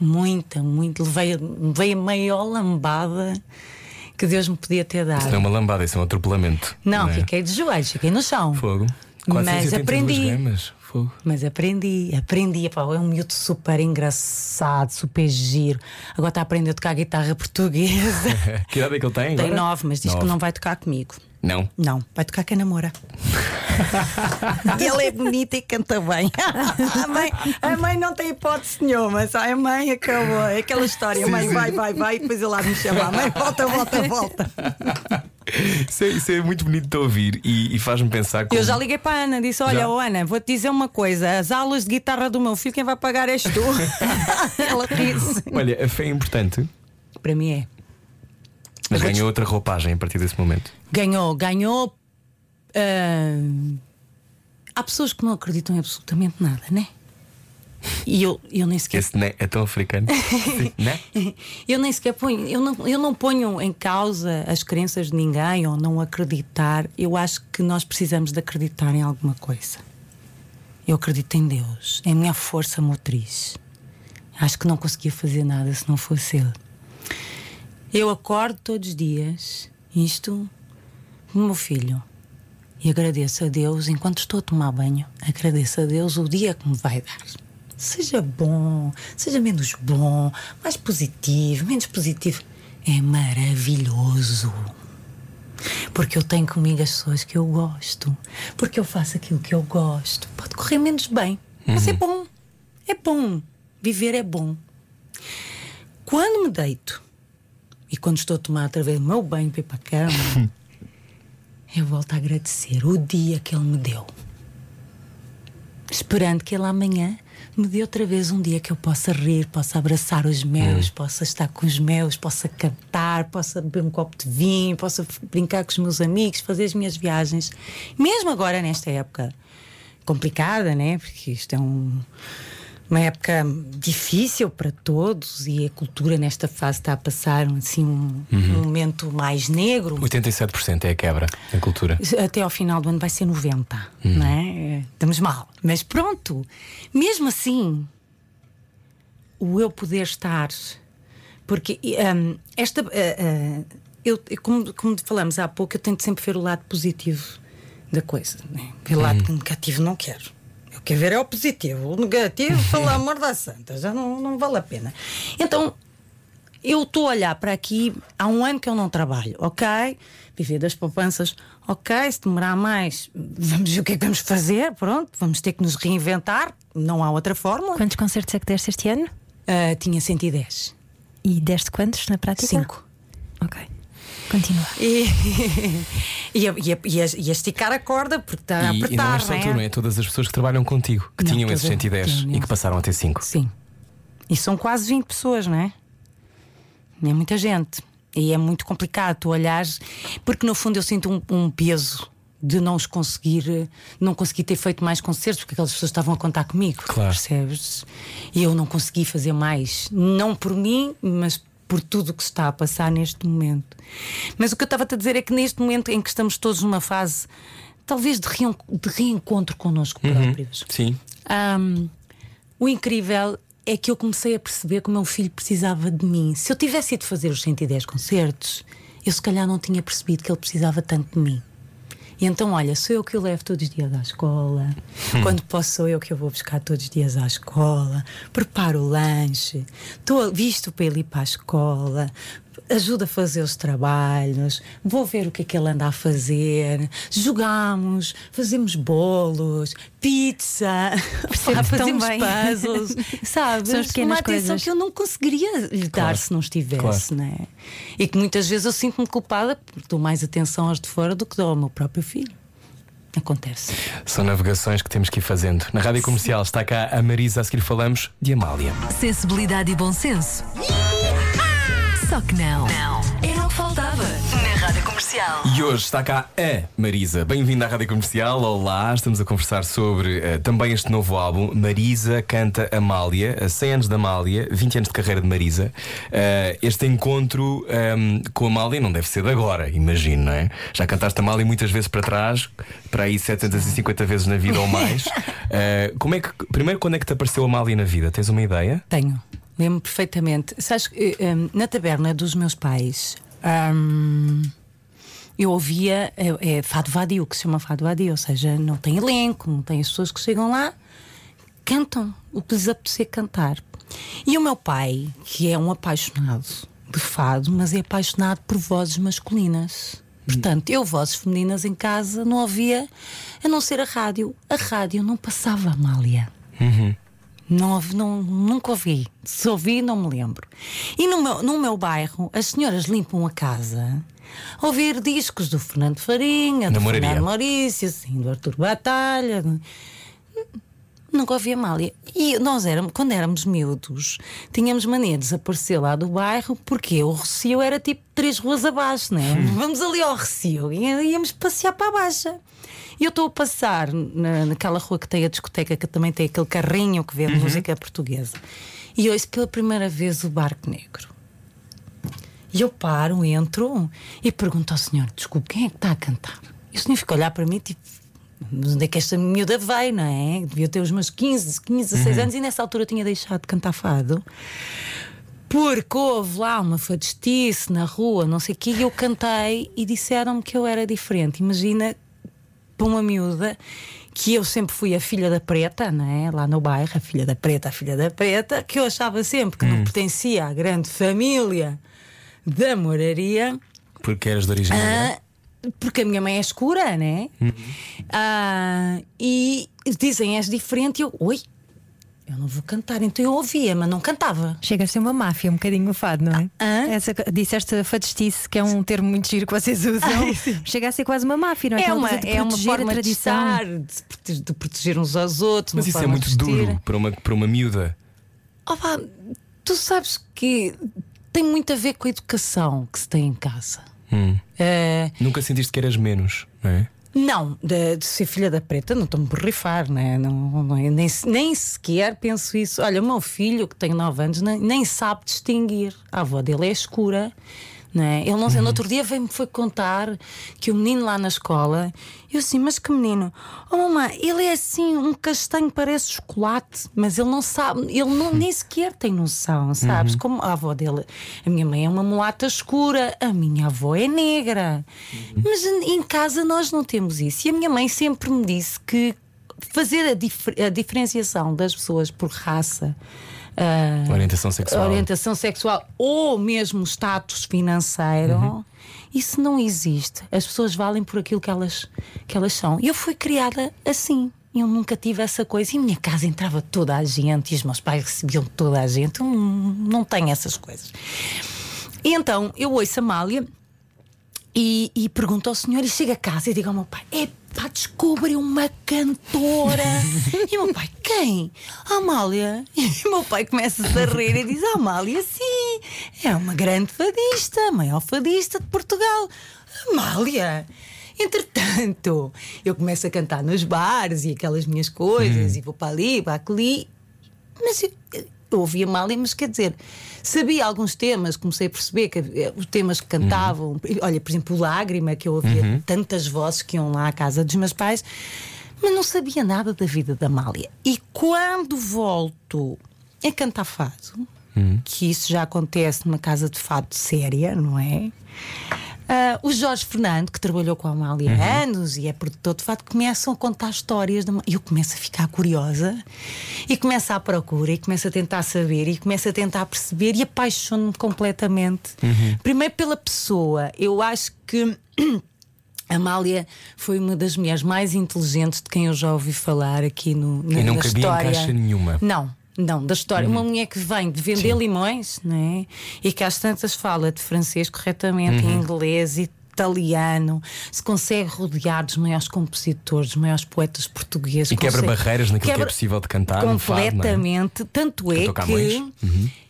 Muita, muito. Levei, a- levei a maior lambada que Deus me podia ter dado. Isso não é uma lambada, isso é um atropelamento. Não, é? fiquei de joelhos, fiquei no chão. Fogo. Mas 482 aprendi. gramas. Fogo. Mas aprendi, aprendi. Pá, é um miúdo super engraçado, super giro. Agora está a aprender a tocar guitarra portuguesa. que idade é que ele tem? Tem agora? nove, mas diz Nove. que não vai tocar comigo. Não. Não, vai tocar quem namora. ele é bonito e canta bem. a, mãe, a mãe não tem hipótese nenhuma, só a mãe acabou. É aquela história: a mãe vai, vai, vai, e depois ele lá me chama. A mãe volta, volta, volta. Isso é, isso é muito bonito de ouvir e, e faz-me pensar como... Eu já liguei para a Ana, disse: Olha, oh, Ana, vou-te dizer uma coisa: as aulas de guitarra do meu filho, quem vai pagar és tu. Ela disse: Olha, a fé é importante, Para mim é. Mas ganha outra roupagem a partir desse momento. Ganhou, ganhou. ah, há pessoas que não acreditam em absolutamente nada, né? E eu, eu nem sequer. Esse né é tão africano. Sim, né? Eu nem sequer ponho. Eu não, eu não ponho em causa as crenças de ninguém ou não acreditar. Eu acho que nós precisamos de acreditar em alguma coisa. Eu acredito em Deus, é a minha força motriz. Acho que não conseguia fazer nada se não fosse Ele. Eu acordo todos os dias, isto, o meu filho, e agradeço a Deus enquanto estou a tomar banho. Agradeço a Deus o dia que me vai dar. Seja bom, seja menos bom, mais positivo, menos positivo. É maravilhoso. Porque eu tenho comigo as pessoas que eu gosto. Porque eu faço aquilo que eu gosto. Pode correr menos bem, mas é bom. É bom. Viver é bom. Quando me deito e quando estou a tomar outra vez o meu banho para ir para a cama, eu volto a agradecer o dia que ele me deu. Esperando que ele amanhã me dê outra vez um dia que eu possa rir, possa abraçar os meus, possa estar com os meus, possa cantar, possa beber um copo de vinho, possa brincar com os meus amigos, fazer as minhas viagens. Mesmo agora, nesta época complicada, né? Porque isto é um uma época difícil para todos e a cultura nesta fase está a passar assim um, um momento mais negro. 87% é a quebra na cultura. Até ao final do ano vai ser 90, não é? Estamos mal. Mas pronto, mesmo assim, o eu poder estar. Porque hum, esta. ah, ah, eu, como, como falamos há pouco, eu tento sempre ver o lado positivo da coisa. Né? Ver o lado negativo não quero. Eu quero ver é o positivo. O negativo, pelo amor da santa, já não, não vale a pena. Então, eu estou a olhar para aqui há um ano que eu não trabalho, ok? Viver das poupanças, ok? Se demorar mais, vamos ver o que é que vamos fazer, pronto, vamos ter que nos reinventar, não há outra fórmula. Quantos concertos é que deste este ano? Ah, tinha 110. E deste quantos na prática? Cinco. Ok. Continua. E, e, a, e, a, e a- e a esticar a corda porque está a E, e não apertar, és só não é? tu, não é? Todas as pessoas que trabalham contigo, que Não, tinham esses toda- 110 e que passaram a ter 5. Sim. E são quase 20 pessoas, não é? É muita gente. E é muito complicado tu olhares, porque no fundo eu sinto um, um peso de não os conseguir, não conseguir ter feito mais concertos, porque aquelas pessoas estavam a contar comigo, Claro. percebes? E eu não consegui fazer mais, não por mim, mas por tudo o que se está a passar neste momento. Mas o que eu estava a dizer é que neste momento em que estamos todos numa fase, talvez de, reen- de reencontro connosco próprios. Sim. Ahm, o incrível é que eu comecei a perceber que o meu filho precisava de mim. Se eu tivesse ido fazer os 110 concertos, eu se calhar não tinha percebido que ele precisava tanto de mim. E então, olha, sou eu que o levo todos os dias à escola. Quando posso, sou eu que eu vou buscar todos os dias à escola. Preparo o lanche. Estou visto para ele ir para a escola. Ajuda a fazer os trabalhos. Vou ver o que é que ele anda a fazer. Jogamos, fazemos bolos, pizza, Percebo fazemos bem. puzzles. Sabes? São as pequenas Uma atenção coisas. que eu não conseguiria lhe Claro. dar se não estivesse, Claro. né? E que muitas vezes eu sinto-me culpada porque dou mais atenção aos de fora do que dou ao meu próprio filho. Acontece. São navegações que temos que ir fazendo. Na rádio comercial está cá a Marisa, a seguir falamos de Amália. Sensibilidade e bom senso. Só que não. Não. Era o que faltava na Rádio Comercial. E hoje está cá a Marisa. Bem-vinda à Rádio Comercial. Olá, estamos a conversar sobre eh, também este novo álbum. Marisa canta Amália, eh, 100 anos de Amália, 20 anos de carreira de Marisa. Eh, este encontro ehm, com Amália não deve ser de agora, imagino, não é? Já cantaste Amália muitas vezes para trás, para aí 750 vezes na vida ou mais. Eh, como é que, primeiro, quando é que te apareceu Amália na vida? Tens uma ideia? Tenho, lembro perfeitamente. Sabes, eh, hum, na taberna dos meus pais, hum, eu ouvia é, é Fado Vadio, que se chama Fado Vadio, ou seja, não tem elenco, não tem as pessoas que chegam lá, cantam o que lhes apetecer cantar. E o meu pai, que é um apaixonado de fado, mas é apaixonado por vozes masculinas. Portanto, eu, vozes femininas em casa, não ouvia a não ser a rádio. A rádio não passava, Amália. Não, não, nunca ouvi. Se ouvi, não me lembro. E no meu, no meu bairro, as senhoras limpam a casa a ouvir discos do Fernando Farinha, do moraria. Fernando Maurício, assim, do Artur Batalha. Nunca ouvi Amália. E nós éramos, quando éramos miúdos, tínhamos mania de desaparecer lá do bairro porque o Recio era tipo três ruas abaixo, né? Vamos ali ao Recio e íamos passear para a Baixa. E eu estou a passar na, naquela rua que tem a discoteca, que também tem aquele carrinho que vê música portuguesa. E ouço pela primeira vez o Barco Negro. E eu paro, entro e pergunto ao senhor: desculpe, quem é que está a cantar? E o senhor fica a olhar para mim, tipo, onde é que esta miúda veio, não é? Devia ter os meus 15, 15, 16 anos e nessa altura eu tinha deixado de cantar fado. Porque houve lá uma fadistice na rua, não sei o quê, e eu cantei e disseram-me que eu era diferente. Imagina para uma miúda que eu sempre fui a filha da preta, não é? Lá no bairro, a filha da preta, a filha da preta, que eu achava sempre que não pertencia à grande família da moraria. Porque eras de origem? Ah, porque a minha mãe é escura, né? Ah, e dizem és diferente. Eu, oi, eu não vou cantar. Então eu ouvia, mas não cantava. Chega a ser uma máfia, um bocadinho o fado, não é? hã? Essa, disseste fadistice, que é um termo muito giro que vocês usam. Sim. Chega a ser quase uma máfia, não é? É uma, é uma forma a de tradição. estar, de, de proteger uns aos outros. Mas isso é muito duro para uma, para uma miúda. Opa, tu sabes que tem muito a ver com a educação que se tem em casa. Hum. Eh, Nunca sentiste que eras menos, não é? Não, de, de ser filha da preta, não estou-me borrifar, né? não, não, é- nem, nem sequer penso isso. Olha, o meu filho, que tem 9 anos, nem, nem sabe distinguir. A avó dele é escura. Né? Ele não sei, no outro dia veio-me foi contar que o menino lá na escola, eu assim, mas que menino? Oh mamãe, ele é assim, um castanho parece chocolate, mas ele não sabe, ele não, nem sequer tem noção, sabes? Como a avó dele, a minha mãe é uma mulata escura, a minha avó é negra. Mas em em casa nós não temos isso. E a minha mãe sempre me disse que fazer a, dif- a diferenciação das pessoas por raça. Ah, Orientação sexual. orientação sexual ou mesmo status financeiro, isso não existe. As pessoas valem por aquilo que elas, que elas são. E eu fui criada assim. Eu nunca tive essa coisa. E em minha casa entrava toda a gente e os meus pais recebiam toda a gente. Eu não, não tenho essas coisas. E então eu ouço a Amália e, e pergunto ao senhor e chego a casa e digo ao meu pai: Epá, descobri uma cantora. e o meu pai: Quem? A Amália. E o meu pai começa-se a rir e diz: "A Amália, sim, é uma grande fadista, a maior fadista de Portugal. Amália. Entretanto, eu começo a cantar nos bares e aquelas minhas coisas, e vou para ali, para ali. Mas eu, eu ouvia mal, mas quer dizer, sabia alguns temas, comecei a perceber que eh, os temas que cantavam, olha, por exemplo, o Lágrima, que eu ouvia tantas vozes que iam lá à casa dos meus pais, mas não sabia nada da vida da Amália. E quando volto a cantar fado, que isso já acontece numa casa de fado séria, não é? Ah, o Jorge Fernando, que trabalhou com a Amália há anos e é produtor de fato, começam a contar histórias. E eu começo a ficar curiosa e começo à procura e começo a tentar saber e começo a tentar perceber e apaixono-me completamente. Primeiro pela pessoa. Eu acho que. a Amália foi uma das mulheres mais inteligentes de quem eu já ouvi falar aqui no, na, E não na cabia em história. caixa nenhuma. Não, não, da história. Uma mulher que vem de vender limões, né? E que às tantas fala de francês corretamente, em inglês e italiano, se consegue rodear dos maiores compositores, dos maiores poetas portugueses. E quebra consegue- barreiras naquilo que é quebra possível de cantar. no fado, não é? Completamente. Tanto é Camões. Uhum. que.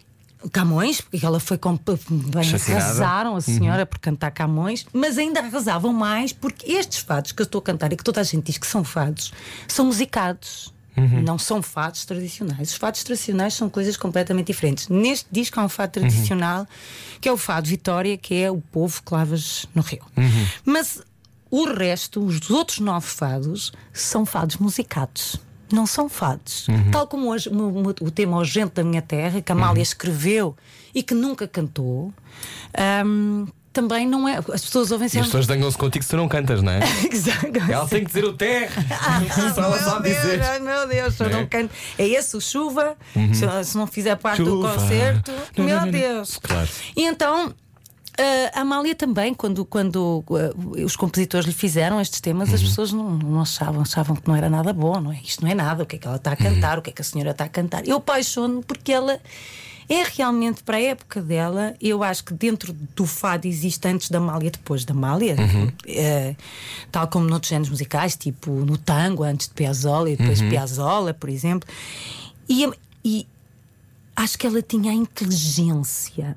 Camões, porque ela foi com, bem. Uhum. arrasaram a senhora por cantar Camões, mas ainda arrasavam mais porque estes fados que eu estou a cantar e que toda a gente diz que são fados são musicados. Uhum. Não são fados tradicionais. Os fados tradicionais são coisas completamente diferentes. Neste disco há um fado tradicional que é o fado Vitória, que é o povo que lavas no rio. Uhum. Mas o resto, os outros nove fados, são fados musicados. Não são fados. Uhum. Tal como hoje, o, tema O Gente da Minha Terra, que a Uhum. Amália escreveu e que nunca cantou, ahm, também não é. As pessoas ouvem E as sempre. pessoas dangam-se contigo se tu não cantas, não é? Exato. Ela tem que dizer o terra. Só ela meu sabe Deus, dizer. ai, meu Deus, eu É. não canto. É esse o chuva, se, se não fizer parte do Chuva. concerto, Não, meu não, não. Deus. Claro. E então. ah, a Amália também, quando, quando ah, os compositores lhe fizeram estes temas, as pessoas não, não achavam, achavam que não era nada bom, não é? Isto não é nada, o que é que ela está a cantar, o que é que a senhora está a cantar. Eu apaixono-me porque ela é realmente para a época dela. Eu acho que dentro do fado existe antes da Amália, depois da Amália, Eh, tal como noutros géneros musicais, tipo no tango, antes de Piazzolla e depois Piazzolla, por exemplo. E, e acho que ela tinha a inteligência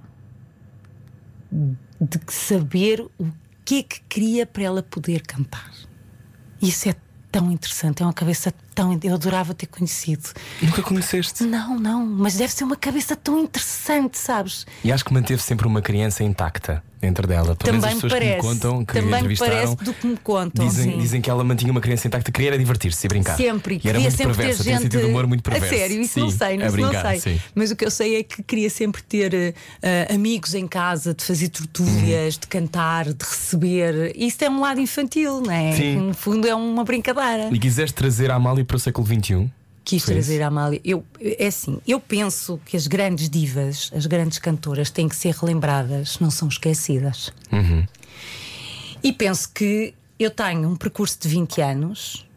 de saber o que é que queria para ela poder cantar. Isso é tão interessante, é uma cabeça tão. Eu adorava ter conhecido. Nunca conheceste. Não, não, mas deve ser uma cabeça tão interessante, sabes? E acho que manteve sempre uma criança intacta dentro dela. Pelo menos Também as me pessoas parece. que me contam, que Também entrevistaram, parece do que me contam. dizem, dizem que ela mantinha uma criança intacta, queria era divertir-se e brincar. Sempre, e era muito sempre perversa, ter gente. sentido de humor muito perverso. A sério, isso Sim, não sei, isso brincar, não sei. sim. Mas o que eu sei é que queria sempre ter eh, amigos em casa, de fazer tertúlias, Uhum. de cantar, de receber. Isso é um lado infantil, não é? Sim. No fundo é uma brincadeira. E quiseste trazer a Amália para o século XXI? Quis Foi trazer isso? a Amália. Eu, é assim, eu penso que as grandes divas, as grandes cantoras, têm que ser relembradas, não são esquecidas. Uhum. E penso que eu tenho um percurso de 20 anos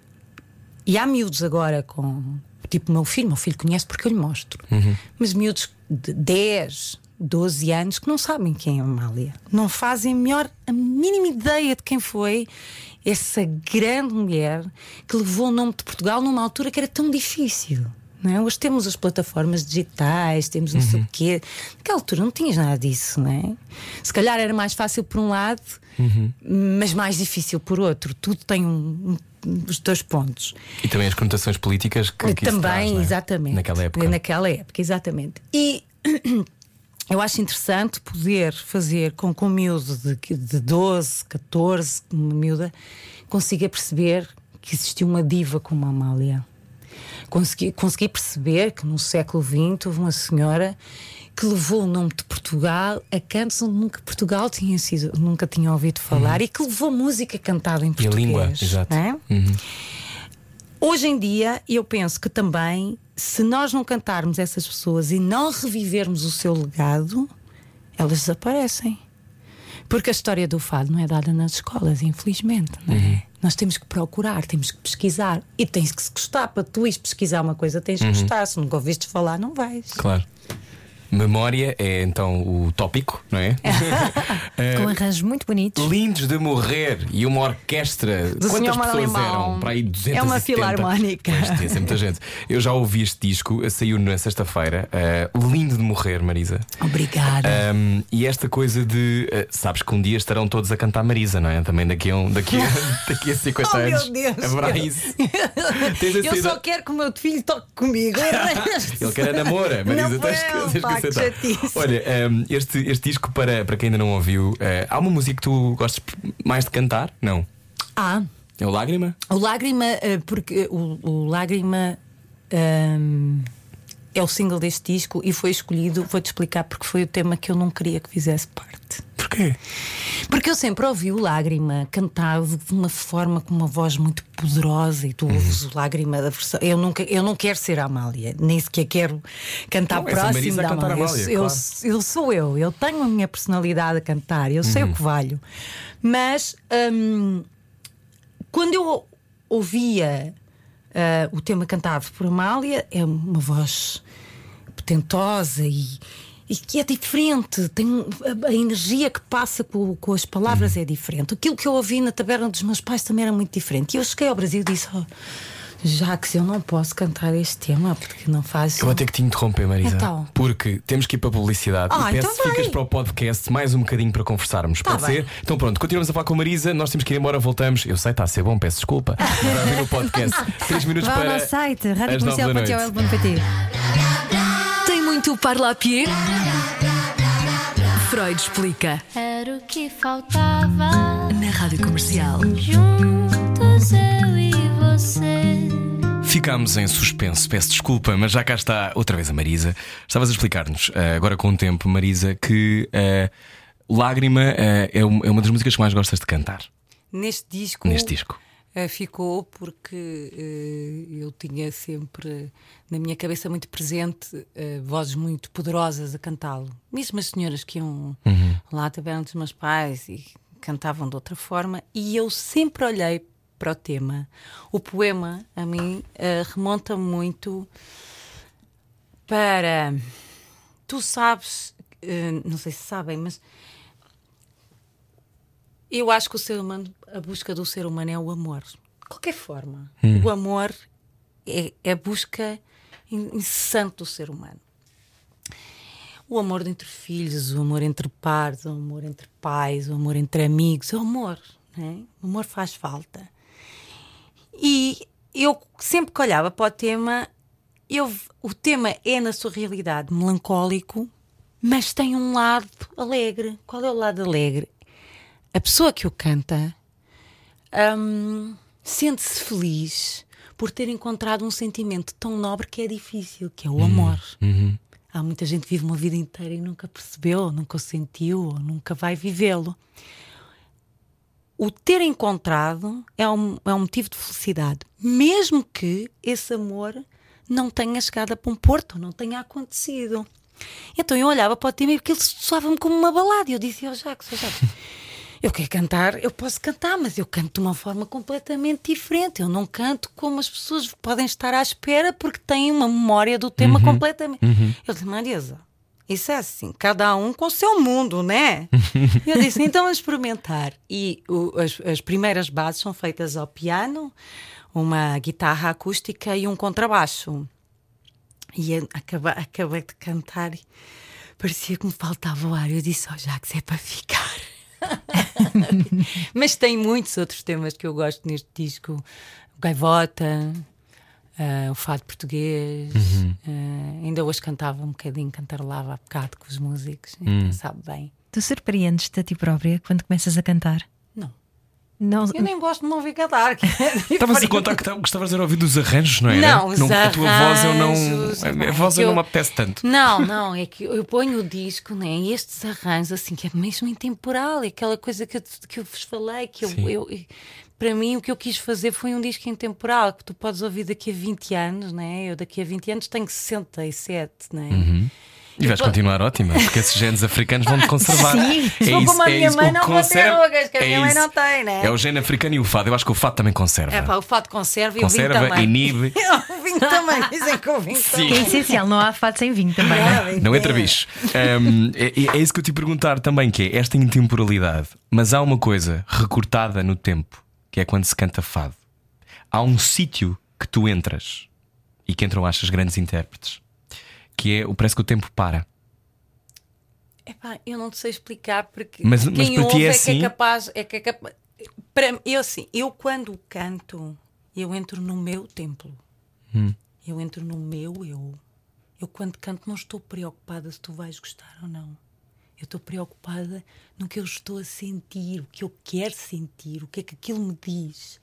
e há miúdos agora com. Tipo, o meu filho, meu filho conhece porque eu lhe mostro. Uhum. Mas miúdos de 10, 12 anos que não sabem quem é a Amália. Não fazem melhor, a mínima ideia de quem foi essa grande mulher que levou o nome de Portugal numa altura que era tão difícil. Não é? Hoje temos as plataformas digitais, temos não sei o quê. Naquela altura não tinhas nada disso, não é? Se calhar era mais fácil por um lado, mas mais difícil por outro. Tudo tem um, um, os dois pontos. E também as conotações políticas que, que Também, traz, é? exatamente. Naquela época. Naquela época, exatamente. E eu acho interessante poder fazer com que um miúdo de, de 12, 14, uma miúda, consiga perceber que existiu uma diva como a Amália. Consegui, consegui perceber que no século XX houve uma senhora que levou o nome de Portugal a cantos onde nunca Portugal tinha sido, nunca tinha ouvido falar e que levou música cantada em Uhum. E a português. língua, exato. é? Hoje em dia, eu penso que também, se nós não cantarmos essas pessoas e não revivermos o seu legado, elas desaparecem. Porque a história do fado não é dada nas escolas, infelizmente. Não é? Nós temos que procurar, temos que pesquisar. E tens que se gostar. Para tu ires pesquisar uma coisa, tens que gostar. Se nunca ouviste falar, não vais. Claro. Memória é então o tópico, não é? Com arranjos muito bonitos. Lindos de morrer e uma orquestra. Do Quantas pessoas eram? Para aí 270. É uma filarmónica. Pois, muita gente. Eu já ouvi este disco, saiu na sexta-feira. eh, lindo de morrer, Marisa. Obrigada. Um, e esta coisa de eh, sabes que um dia estarão todos a cantar Marisa, não é? Também daqui a, um, daqui a, daqui a 50 Oh, meu anos. Deus. Haverá isso. Tens eu essa só quero que o meu filho toque comigo. Ele quer a namora, Marisa, Não tens que, tens que que chatice. Olha, um, este, este disco, para, para quem ainda não ouviu, eh, há uma música que tu gostas mais de cantar? Não. Ah, É o Lágrima? o Lágrima, eh, porque o, o Lágrima ehm, é o single deste disco e foi escolhido, vou-te explicar porque foi o tema que eu não queria que fizesse parte. Porquê? Porque eu sempre ouvi o Lágrima cantado de uma forma com uma voz muito poderosa e tu ouves o Lágrima da versão. Eu, nunca, eu não quero ser a Amália, nem sequer quero cantar Não, próximo da Amália. Amália, eu, claro. eu, eu sou eu, eu tenho a minha personalidade a cantar, eu sei o que valho. Mas hum, quando eu ouvia ah, o tema cantado por Amália, é uma voz potentosa e, e que é diferente, tem a, energia que passa com, com as palavras é diferente. Aquilo que eu ouvi na taberna dos meus pais também era muito diferente. E eu cheguei ao Brasil e disse: oh, Jacques, eu não posso cantar este tema porque não faz. Eu vou ter que te interromper, Marisa. Então. Porque temos que ir para a publicidade Ah, e peço então que ficas para o podcast mais um bocadinho para conversarmos. Tá Pode bem. ser? Então pronto, continuamos a falar com a Marisa. Nós temos que ir embora, voltamos. Eu sei, está a ser bom, peço desculpa. Vai ver no podcast. Três minutos Vá ao para. nosso site, às muito parlapier? Freud explica. Era o que faltava. Na Rádio Comercial. Juntos eu e você. Ficámos em suspenso, peço desculpa, mas já cá está outra vez a Marisa. Estavas a explicar-nos, eh, agora com o tempo, Marisa, que eh, Lágrima um- é uma das músicas que mais gostas de cantar Neste disco. neste disco. Eh, ficou porque eh, eu tinha sempre na minha cabeça muito presente eh, vozes muito poderosas a cantá-lo. Mesmo as senhoras que iam lá à taberna dos meus pais e cantavam de outra forma, e eu sempre olhei para o tema. O poema, a mim, remonta muito para. Tu sabes, não sei se sabem, mas eu acho que o ser humano, a busca do ser humano é o amor. De qualquer forma, o amor é, é a busca in- incessante do ser humano. O amor entre filhos, o amor entre pares, o amor entre pais, o amor entre amigos, o amor. Né? O amor faz falta. E eu sempre que olhava para o tema, eu, o tema é, na sua realidade, melancólico, mas tem um lado alegre. Qual é o lado alegre? A pessoa que o canta hum, sente-se feliz por ter encontrado um sentimento tão nobre que é difícil, que é o amor. Há muita gente que vive uma vida inteira e nunca percebeu, nunca o sentiu, ou nunca vai vivê-lo. O ter encontrado é um, é um motivo de felicidade, mesmo que esse amor não tenha chegado a um porto, não tenha acontecido. Então eu olhava para o tema e aquilo soava-me como uma balada. E eu dizia ao Jacques, ao Jacques, eu quero cantar, eu posso cantar, mas eu canto de uma forma completamente diferente. Eu não canto como as pessoas podem estar à espera porque têm uma memória do tema completamente. Eu disse, Marisa, isso é assim, cada um com o seu mundo, né? eu disse, então vamos experimentar. E o- as, as primeiras bases são feitas ao piano, uma guitarra acústica e um contrabaixo. E acaba- acabei de cantar e parecia que me faltava o ar. Eu disse, oh Jacques, é para ficar. Mas tem muitos outros temas que eu gosto neste disco: o Gaivota, ah, o Fado Português. ah, ainda hoje cantava um bocadinho, cantarolava há bocado com os músicos, então sabe bem. Tu surpreendes-te a ti própria quando começas a cantar? Não, Não, eu nem gosto de me ouvir cantar. é Estavas a contar que gostavas de ouvir dos arranjos, não era? Não, os A tua voz eu não. arranjos, A voz eu eu- não me apetece tanto. Não, não, é que eu ponho o disco né, e estes arranjos assim que é mesmo intemporal, é aquela coisa que eu, que eu vos falei, que eu, Sim. eu- para mim o que eu quis fazer foi um disco intemporal, que tu podes ouvir daqui a 20 anos, né? Eu daqui a 20 anos tenho 67, né? Uhum. E vais continuar ótima, porque esses genes africanos vão te conservar. Sim. É Se for como a minha isso, mãe, o não conserva- rugas, que a minha mãe isso. não tem, né? É o gene africano e o fado. Eu acho que o fado também conserva. É pá, o fato conserva e o vinho conserva, também. inibe. o vinho também, dizem que o vinho é também. essencial, não há fato sem vinho também. não é? Não entra bicho. Hum, é, é isso que eu te perguntar também, que é esta intemporalidade. Mas há uma coisa recortada no tempo, que é quando se canta fado. Há um sítio que tu entras e que entram achas grandes intérpretes, que é o parece que o tempo para. Epá, eu não te sei explicar porque Mas- mas quem para ti ouve é é, que assim? é capaz, é que é capaz. Para eu assim, eu quando canto, eu entro no meu templo. Hum. Eu entro no meu eu. Eu quando canto não estou preocupada se tu vais gostar ou não. Eu estou preocupada no que eu estou a sentir, o que eu quero sentir, o que é que aquilo me diz.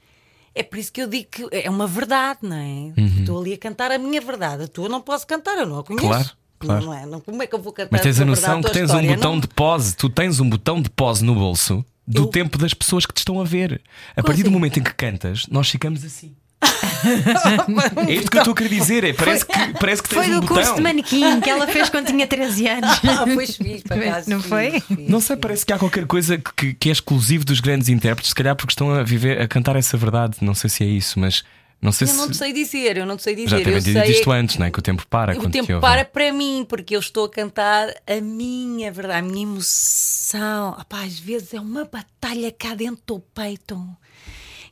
É por isso que eu digo que é uma verdade, não é? Estou ali a cantar a minha verdade. A tua não posso cantar, eu não a conheço. Uhum. Claro, claro. Não é? Não, como é que eu vou cantar Mas tens a noção que tens um botão Não- de pause, tu tens um botão de pause no bolso do Eu- tempo das pessoas que te estão a ver. A partir do assim? momento em que cantas, nós ficamos assim. É isto que eu estou a querer dizer. É, parece, que, parece que tens Foi um do botão. curso de manequim que ela fez quando tinha 13 anos. Ah, pois fiz, por acaso, Não fiz, foi? fiz, Não sei, fiz. parece que há qualquer coisa que, que é exclusivo dos grandes intérpretes, se calhar porque estão a viver, a cantar essa verdade. Não sei se é isso, mas Não sei eu se. não te sei dizer, eu não te sei dizer. Já eu sei dito isto antes, não é? Que o tempo para. o te tempo ouvem. para para mim, porque eu estou a cantar a minha verdade, a minha emoção. Opá, às vezes é uma batalha cá dentro do peito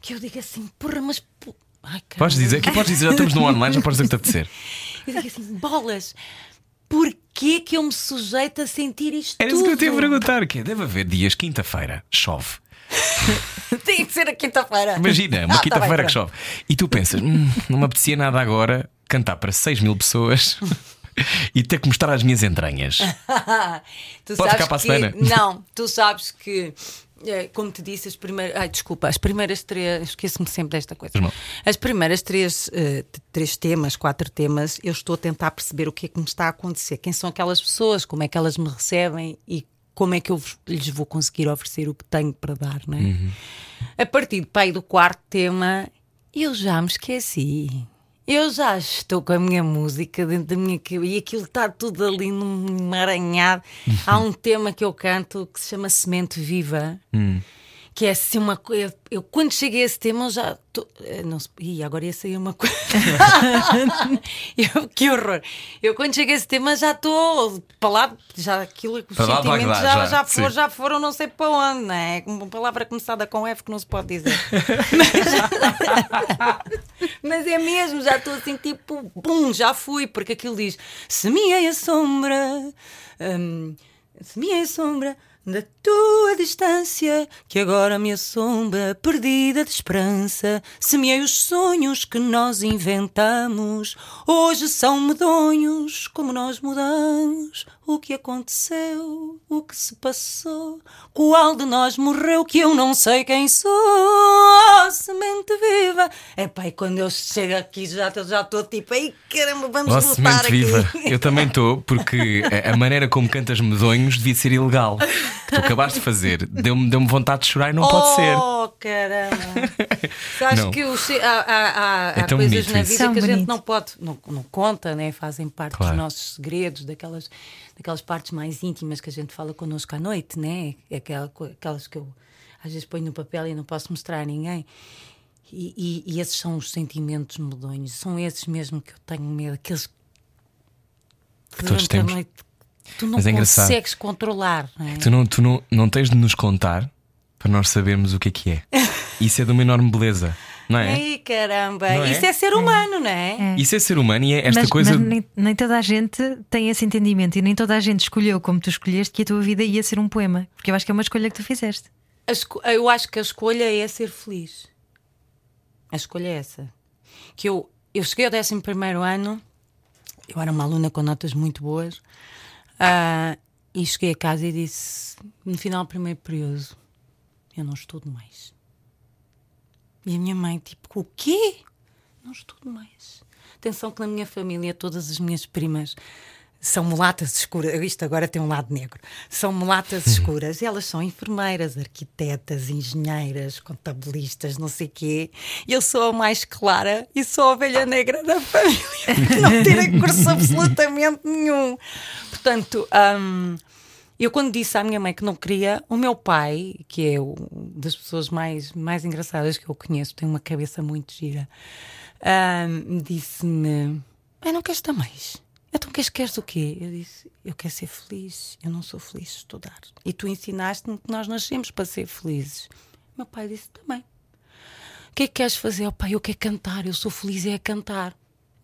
que eu digo assim, porra, mas. Ai, Podes dizer, aqui podes dizer, já estamos no online, já podes dizer o que te apetecer. Eu digo assim, bolas, porquê que eu me sujeito a sentir isto Era isso que eu te ia tudo? perguntar. Que é, deve haver dias, quinta-feira, chove. Tem que ser a quinta-feira. Imagina, uma Ah, tá quinta-feira bem, que chove. E tu pensas, "Hum, não me apetecia nada agora cantar para 6 mil pessoas e ter que mostrar as minhas entranhas. tu Pode sabes ficar para a que. Não, tu sabes que, eh, como te disse, as primeiras. Ai, desculpa, as primeiras três. Esqueço-me sempre desta coisa. As primeiras três, t- três temas, quatro temas, eu estou a tentar perceber o que é que me está a acontecer. Quem são aquelas pessoas, como é que elas me recebem e como é que eu lhes vou conseguir oferecer o que tenho para dar, não é? Uhum. A partir do pai do quarto tema, eu já me esqueci. Eu já estou com a minha música dentro da minha cabeça e aquilo está tudo ali num emaranhado. Há um tema que eu canto que se chama Semente Viva, que é assim uma coisa. Eu, quando cheguei a esse tema, eu já. Tô, eh, não ih, agora ia sair uma coisa. Eu- que horror! Eu, quando cheguei a esse tema, já estou. Lá, já aquilo, os para sentimentos já, já, já, foram, sim. já foram não sei para onde, não é? Uma palavra começada com F que não se pode dizer. Mas é mesmo, já estou assim, tipo, bum, já fui, porque aquilo diz: Semeei a sombra, hum, semeei a sombra da tua distância, que agora me assombra, perdida de esperança. Semeei os sonhos que nós inventamos, hoje são medonhos, como nós mudamos. O que aconteceu, o que se passou, qual de nós morreu, que eu não sei quem sou. Oh, semente viva. É e quando eu chego aqui já estou já estou tipo, ei caramba, vamos Ó, lutar semente aqui. viva. Eu também estou, porque a- a maneira como cantas medonhos devia ser ilegal. Que tu acabaste de fazer. Deu-me deu vontade de chorar e não pode ser. Oh, caramba! Sabes Não. que os- há, há- há- É há coisas na isso. vida que a gente bonito. não pode, não, não conta, né? fazem parte Claro. dos nossos segredos, daquelas, daquelas partes mais íntimas que a gente fala connosco à noite, né? Aquela, co- aquelas que eu às vezes ponho no papel e não posso mostrar a ninguém. E, e- e esses são os sentimentos medonhos, são esses mesmo que eu tenho medo, aqueles que todos durante a temos. noite tu não Mas é engraçado. consegues controlar. Não é? Tu, não, tu não, não tens de nos contar para nós sabermos o que é que é. Isso é de uma enorme beleza, não é? Ai, caramba, Não é? isso é ser humano, não é? Isso é ser humano e é esta mas, coisa. mas nem, nem toda a gente tem esse entendimento e nem toda a gente escolheu como tu escolheste que a tua vida ia ser um poema. Porque eu acho que é uma escolha que tu fizeste. Eu acho que a escolha é ser feliz. A escolha é essa. Que eu, eu cheguei ao 11 ano, eu era uma aluna com notas muito boas, ah, e cheguei a casa e disse, no final do primeiro período, eu não estudo mais. E a minha mãe, tipo, o quê? Não estudo mais. Atenção que na minha família todas as minhas primas são mulatas escuras. Isto agora tem um lado negro. São mulatas escuras. Elas são enfermeiras, arquitetas, engenheiras, contabilistas, não sei quê. Eu sou a mais clara e sou a ovelha negra da família. que Não tirei curso absolutamente nenhum. Portanto, hum, eu quando disse à minha mãe que não queria, o meu pai, que é o, das pessoas mais, mais engraçadas que eu conheço, tem uma cabeça muito gira, hum, disse-me: "Ah, não queres estar mais? Então queres, queres o quê? Eu disse: Eu quero ser feliz. Eu não sou feliz de estudar. E tu ensinaste-me que nós nascemos para ser felizes. Meu pai disse também. O que é que queres fazer? Oh, pai, eu quero cantar. Eu sou feliz é a cantar.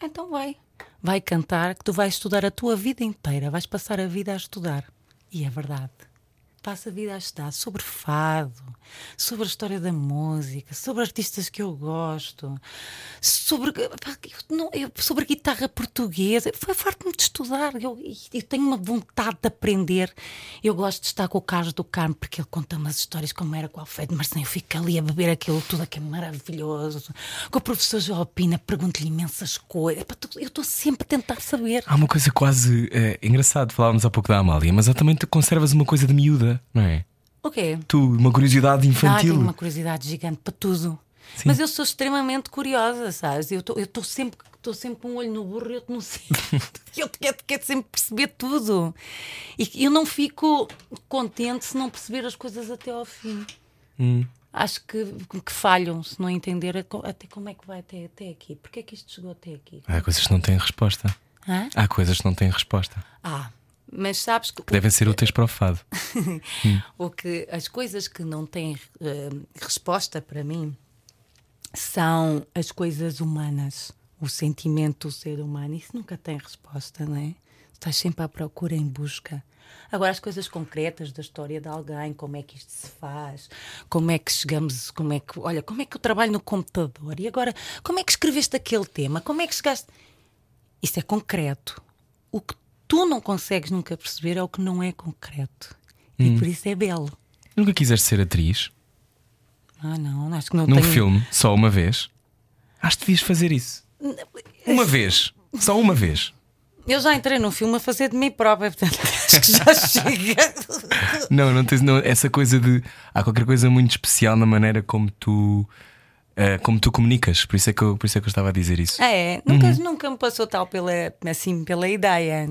Então vai. Vai cantar que tu vais estudar a tua vida inteira. Vais passar a vida a estudar. E é verdade. Passo a vida a estudar sobre fado, sobre a história da música, sobre artistas que eu gosto, sobre, eu não- eu- sobre guitarra portuguesa. Foi farto-me de estudar. Eu, eu tenho uma vontade de aprender. Eu gosto de estar com o Carlos do Carmo porque ele conta umas histórias como era com o Alfredo Marcinho. Eu fico ali a beber aquilo tudo que é maravilhoso. Com o professor João Pina, pergunto-lhe imensas coisas. Eu estou sempre a tentar saber. Há uma coisa quase eh, engraçada, falávamos há pouco da Amália, mas há também tu conservas uma coisa de miúda, não é? O quê? Tu, uma curiosidade Ah, infantil. tenho uma curiosidade gigante para tudo. Mas eu sou extremamente curiosa, sabes? Eu estou sempre estou sempre com um olho no burro e outro no cinto. eu quero, quero sempre perceber tudo. E eu não fico contente se não perceber as coisas até ao fim. acho que, que falham se não entender até como é que vai até, até aqui. Porque é que isto chegou até aqui? Há coisas que não têm resposta. Hã? Há coisas que não têm resposta. Ah, mas sabes que, Que devem ser úteis para o fado. o que as coisas que não têm eh, resposta para mim são as coisas humanas, o sentimento do ser humano. Isso nunca tem resposta, não é? Estás sempre à procura, em busca. Agora, as coisas concretas da história de alguém, como é que isto se faz, como é que chegamos, como é que, olha, como é que eu trabalho no computador e agora, como é que escreveste aquele tema, como é que chegaste. Isso é concreto. O que tu não consegues nunca perceber é o que não é concreto. E por isso é belo. Nunca quiseste ser atriz? Ah, não, acho que não Num tenho. filme, só uma vez? Acho que devias fazer isso. Uma vez. Só uma vez. Eu já entrei num filme a fazer de mim própria, portanto acho que já chega. Não, não tens não, essa coisa de. Há qualquer coisa muito especial na maneira como tu. Eh, como tu comunicas. Por isso, é que eu, por isso é que eu estava a dizer isso. Ah, é, nunca, nunca me passou tal pela, assim, pela ideia.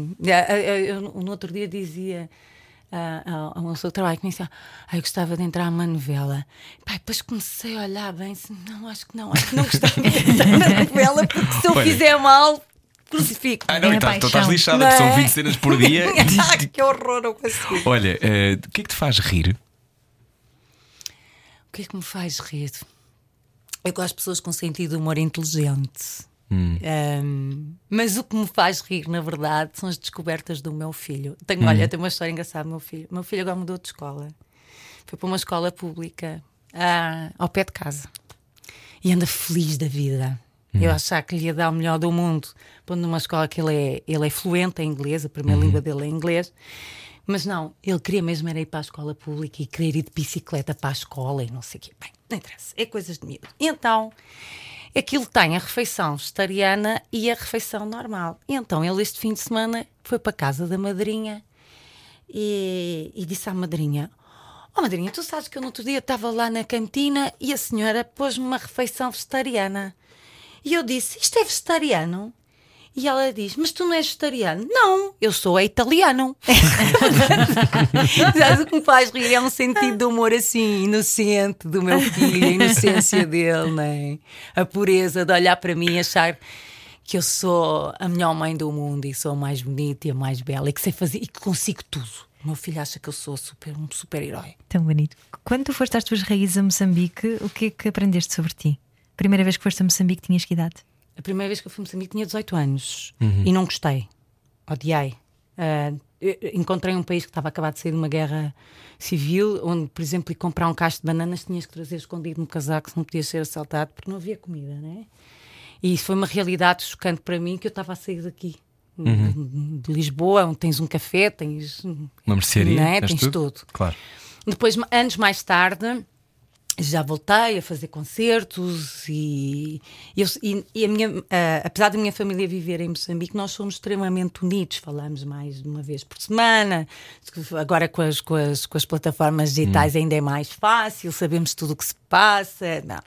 Ah, Eu, eu- eu no outro dia dizia ah, a um seu trabalho que me disse: ah, eu gostava de entrar numa novela. Pai, depois comecei a olhar bem, assim, não, acho que não, acho que não gostava de entrar na novela, porque se eu Olha. fizer mal, crucifico. Ah, não, É então, então estás lixada, Não que são é? 20 cenas por dia. Ai, que horror, não consigo. Olha, eh, o que é que te faz rir? O que é que me faz rir? Eu gosto de pessoas com sentido de humor inteligente. Um, mas o que me faz rir, na verdade, são as descobertas do meu filho. Tenho, Olha, tenho uma história engraçada. Meu filho, meu filho agora mudou de escola. Foi para uma escola pública ah, ao pé de casa e anda feliz da vida. Eu achava que lhe ia dar o melhor do mundo, pondo numa escola que ele é, ele é fluente em inglês, a primeira língua dele é inglês. Mas não, ele queria mesmo era ir para a escola pública e querer ir de bicicleta para a escola e não sei o quê. Bem, não interessa, é coisas de miúdo. Então, aquilo tem a refeição vegetariana e a refeição normal. Então, ele este fim de semana foi para a casa da madrinha e, e disse à madrinha: Oh, madrinha, tu sabes que eu no outro dia estava lá na cantina e a senhora pôs-me uma refeição vegetariana. E eu disse: Isto é vegetariano? E ela diz: Mas tu não és vegetariano? Não, eu sou italiano. O que me faz rir? É um sentido de humor assim, inocente do meu filho, a inocência dele, não é? a pureza de olhar para mim e achar que eu sou a melhor mãe do mundo e sou a mais bonita e a mais bela e que sei fazer e que consigo tudo. O meu filho acha que eu sou super, um super-herói. Tão bonito. Quando tu foste às tuas raízes a Moçambique, o que é que aprendeste sobre ti? Primeira vez que foste a Moçambique, tinhas que idade? A primeira vez que eu fui a Moçambique tinha 18 anos e não gostei. Odiei. Eu encontrei um país que estava a acabar de sair de uma guerra civil, onde, por exemplo, ir comprar um cacho de bananas tinhas que trazer escondido no casaco, se não podias ser assaltado, porque não havia comida, né? E isso foi uma realidade chocante para mim que eu estava a sair daqui. De Lisboa, onde tens um café, tens Uma mercearia? Não é? tens Tens tudo. Claro. depois, anos mais tarde, já voltei a fazer concertos e, eu- e- e a minha, ah, apesar da minha família viver em Moçambique, nós somos extremamente unidos, falamos mais de uma vez por semana. Agora com as, com as, com as plataformas digitais ainda é mais fácil, sabemos tudo o que se passa. Não.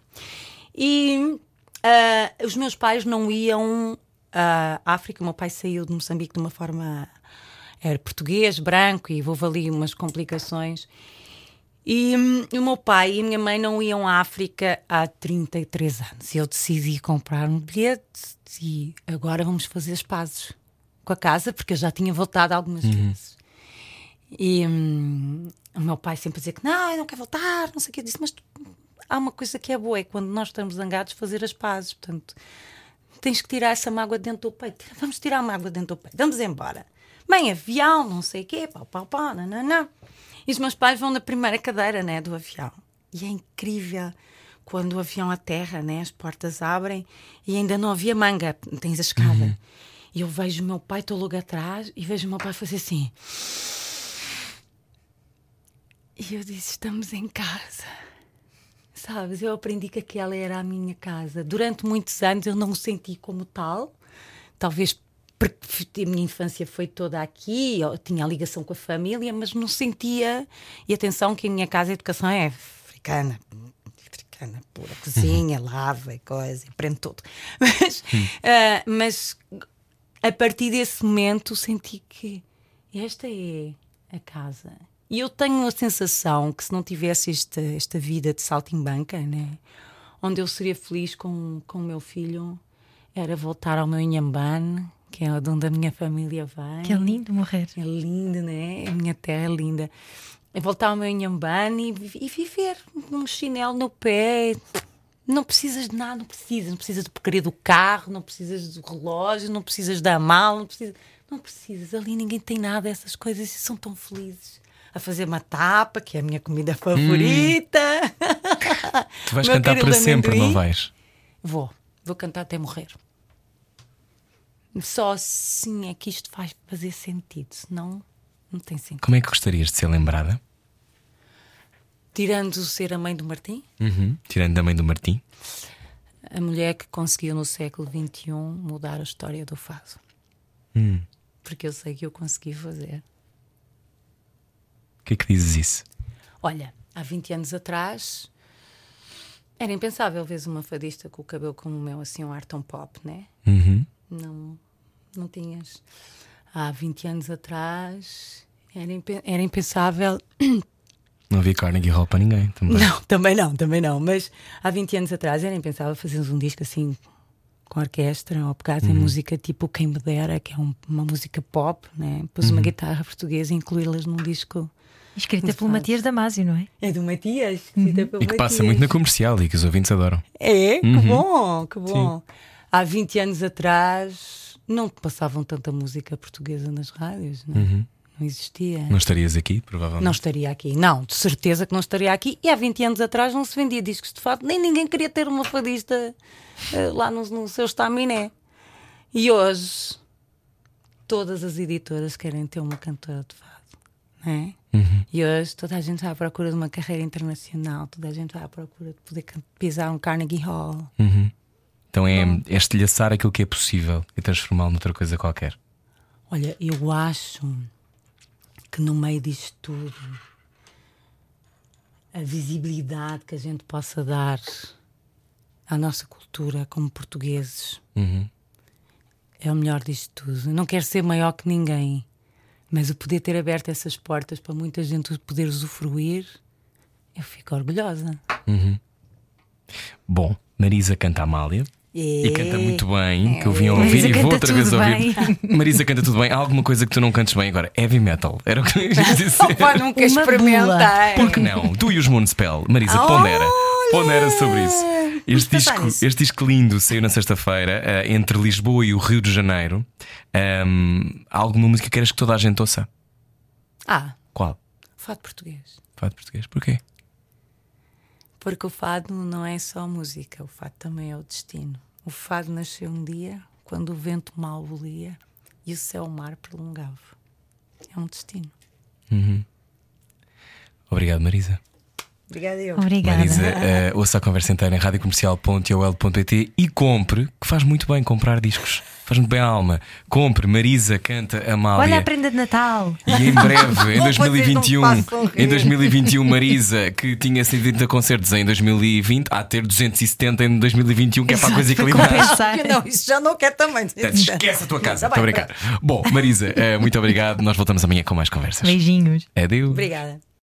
E ah, os meus pais não iam à África, o meu pai saiu de Moçambique de uma forma. Era português, branco, e houve ali umas complicações. E hum, o meu pai e a minha mãe não iam à África há 33 anos. E eu decidi comprar um bilhete e agora vamos fazer as pazes com a casa, porque eu já tinha voltado algumas vezes. E hum, o meu pai sempre dizia que não, eu não quero voltar, não sei o que. Eu disse, mas tu- há uma coisa que é boa, é quando nós estamos zangados, fazer as pazes. Portanto, tens que tirar essa mágoa dentro do peito. Vamos tirar a mágoa dentro do peito. Vamos embora. Bem, avião, não sei o quê, pau, pau, pau, não, não, não. E os meus pais vão na primeira cadeira, né, do avião. E é incrível quando o avião aterra, né, as portas abrem e ainda não havia manga, tens a escada. E eu vejo o meu pai, estou logo atrás, e vejo o meu pai fazer assim. E eu disse: Estamos em casa. Sabes, eu aprendi que aquela era a minha casa. Durante muitos anos eu não o senti como tal. Talvez porque a minha infância foi toda aqui, eu tinha a ligação com a família, mas não sentia. E atenção, que a minha casa, a educação é africana. Africana, pura cozinha, lava e coisa, aprende tudo. Mas, ah, mas a partir desse momento senti que esta é a casa. E eu tenho a sensação que se não tivesse esta, esta vida de saltimbanca, né? onde eu seria feliz com, com o meu filho, era voltar ao meu Inhambane, que é de onde a minha família vai. Que é lindo morrer. É lindo, né? A minha terra é linda. É voltar ao meu Inhambane e, vi- e viver um chinelo no pé. Não precisas de nada, não precisas. Não precisas de porcaria do carro, não precisas do relógio, não precisas da mala, não precisas. Não precisas. Ali ninguém tem nada dessas coisas e são tão felizes. A fazer uma tapa, que é a minha comida favorita. Tu vais Meu cantar para sempre, amendoim. não vais? Vou, vou cantar até morrer. Só assim é que isto faz fazer sentido, senão não tem sentido. Como é que gostarias de ser lembrada? Tirando ser a mãe do Martim, Uhum. Tirando da mãe do Martim. a mulher que conseguiu no século XXI mudar a história do fado. Hum. Porque eu sei que eu consegui fazer. O que é que dizes isso? Olha, há 20 anos atrás era impensável ver uma fadista com o cabelo como o meu, assim, um ar tão pop, né? Uhum. Não, não tinhas. Há 20 anos atrás era, impe- era impensável. Não havia Carnegie Hall para ninguém também. Não, também não, também não. Mas há 20 anos atrás era impensável fazermos um disco assim com orquestra ou pegar em música tipo Quem Me Dera, que é um- uma música pop, né? Pôs uma guitarra portuguesa e incluí-las num disco. Escrita pelo. Matias Damasio, não é? É do Matias, escrita pelo E que passa Matias. muito na comercial e que os ouvintes adoram. É, que Uhum. bom, que bom. Há 20 anos atrás não passavam tanta música portuguesa nas rádios, não, Uhum. não existia. Não estarias aqui, provavelmente. Não estaria aqui, não, de certeza que não estaria aqui. E há 20 anos atrás não se vendia discos de fado, nem ninguém queria ter uma fadista eh, lá no, no seu estaminé. E hoje todas as editoras querem ter uma cantora de fado, é? E hoje toda a gente vai à procura de uma carreira internacional, toda a gente vai à procura de poder pisar um Carnegie Hall. Então é, é estilhaçar aquilo que é possível e transformá-lo noutra coisa qualquer. Olha, eu acho que no meio disto tudo, a visibilidade que a gente possa dar à nossa cultura como portugueses é o melhor disto tudo. Eu não quero ser maior que ninguém, mas o poder ter aberto essas portas para muita gente poder usufruir, eu fico orgulhosa. Bom, Marisa canta Amália. E É. canta muito bem, que eu vim a ouvir Marisa e vou outra vez ouvir. Marisa canta tudo bem. Há alguma coisa que tu não cantes bem agora? Heavy metal. Era o que eu ia dizer. Opa, nunca experimentei. Por que não? Tu e os Moonspell. Marisa, pondera. Pondera sobre isso. Este disco, este disco lindo saiu na sexta-feira, eh, entre Lisboa e o Rio de Janeiro. Ahm, há alguma música que queres que toda a gente ouça? Ah, Qual? fado português. Fado português. Porquê? Porque o fado não é só música, o fado também é o destino. O fado nasceu um dia quando o vento mal bolia e o céu-mar prolongava. É um destino. Obrigado, Marisa. Obrigada, eu. Obrigada. Marisa, eh, ouça a conversa inteira em radiocomercial.ol.pt e compre, que faz muito bem comprar discos. Faz muito bem a alma. Compre, Marisa canta Amália. Olha a prenda de Natal. E em breve, em Não, vocês não 2021, me façam rir. em 2021, Marisa, que tinha 130 concertos em 2020, há de ter 270 em 2021, que é para a coisa equilibrar. Não, isso já não quer também. Esquece a tua casa, Tá estou a bem, brincar. Bom, Marisa, eh, muito obrigado. Nós voltamos amanhã com mais conversas. Beijinhos. Adeus. Obrigada.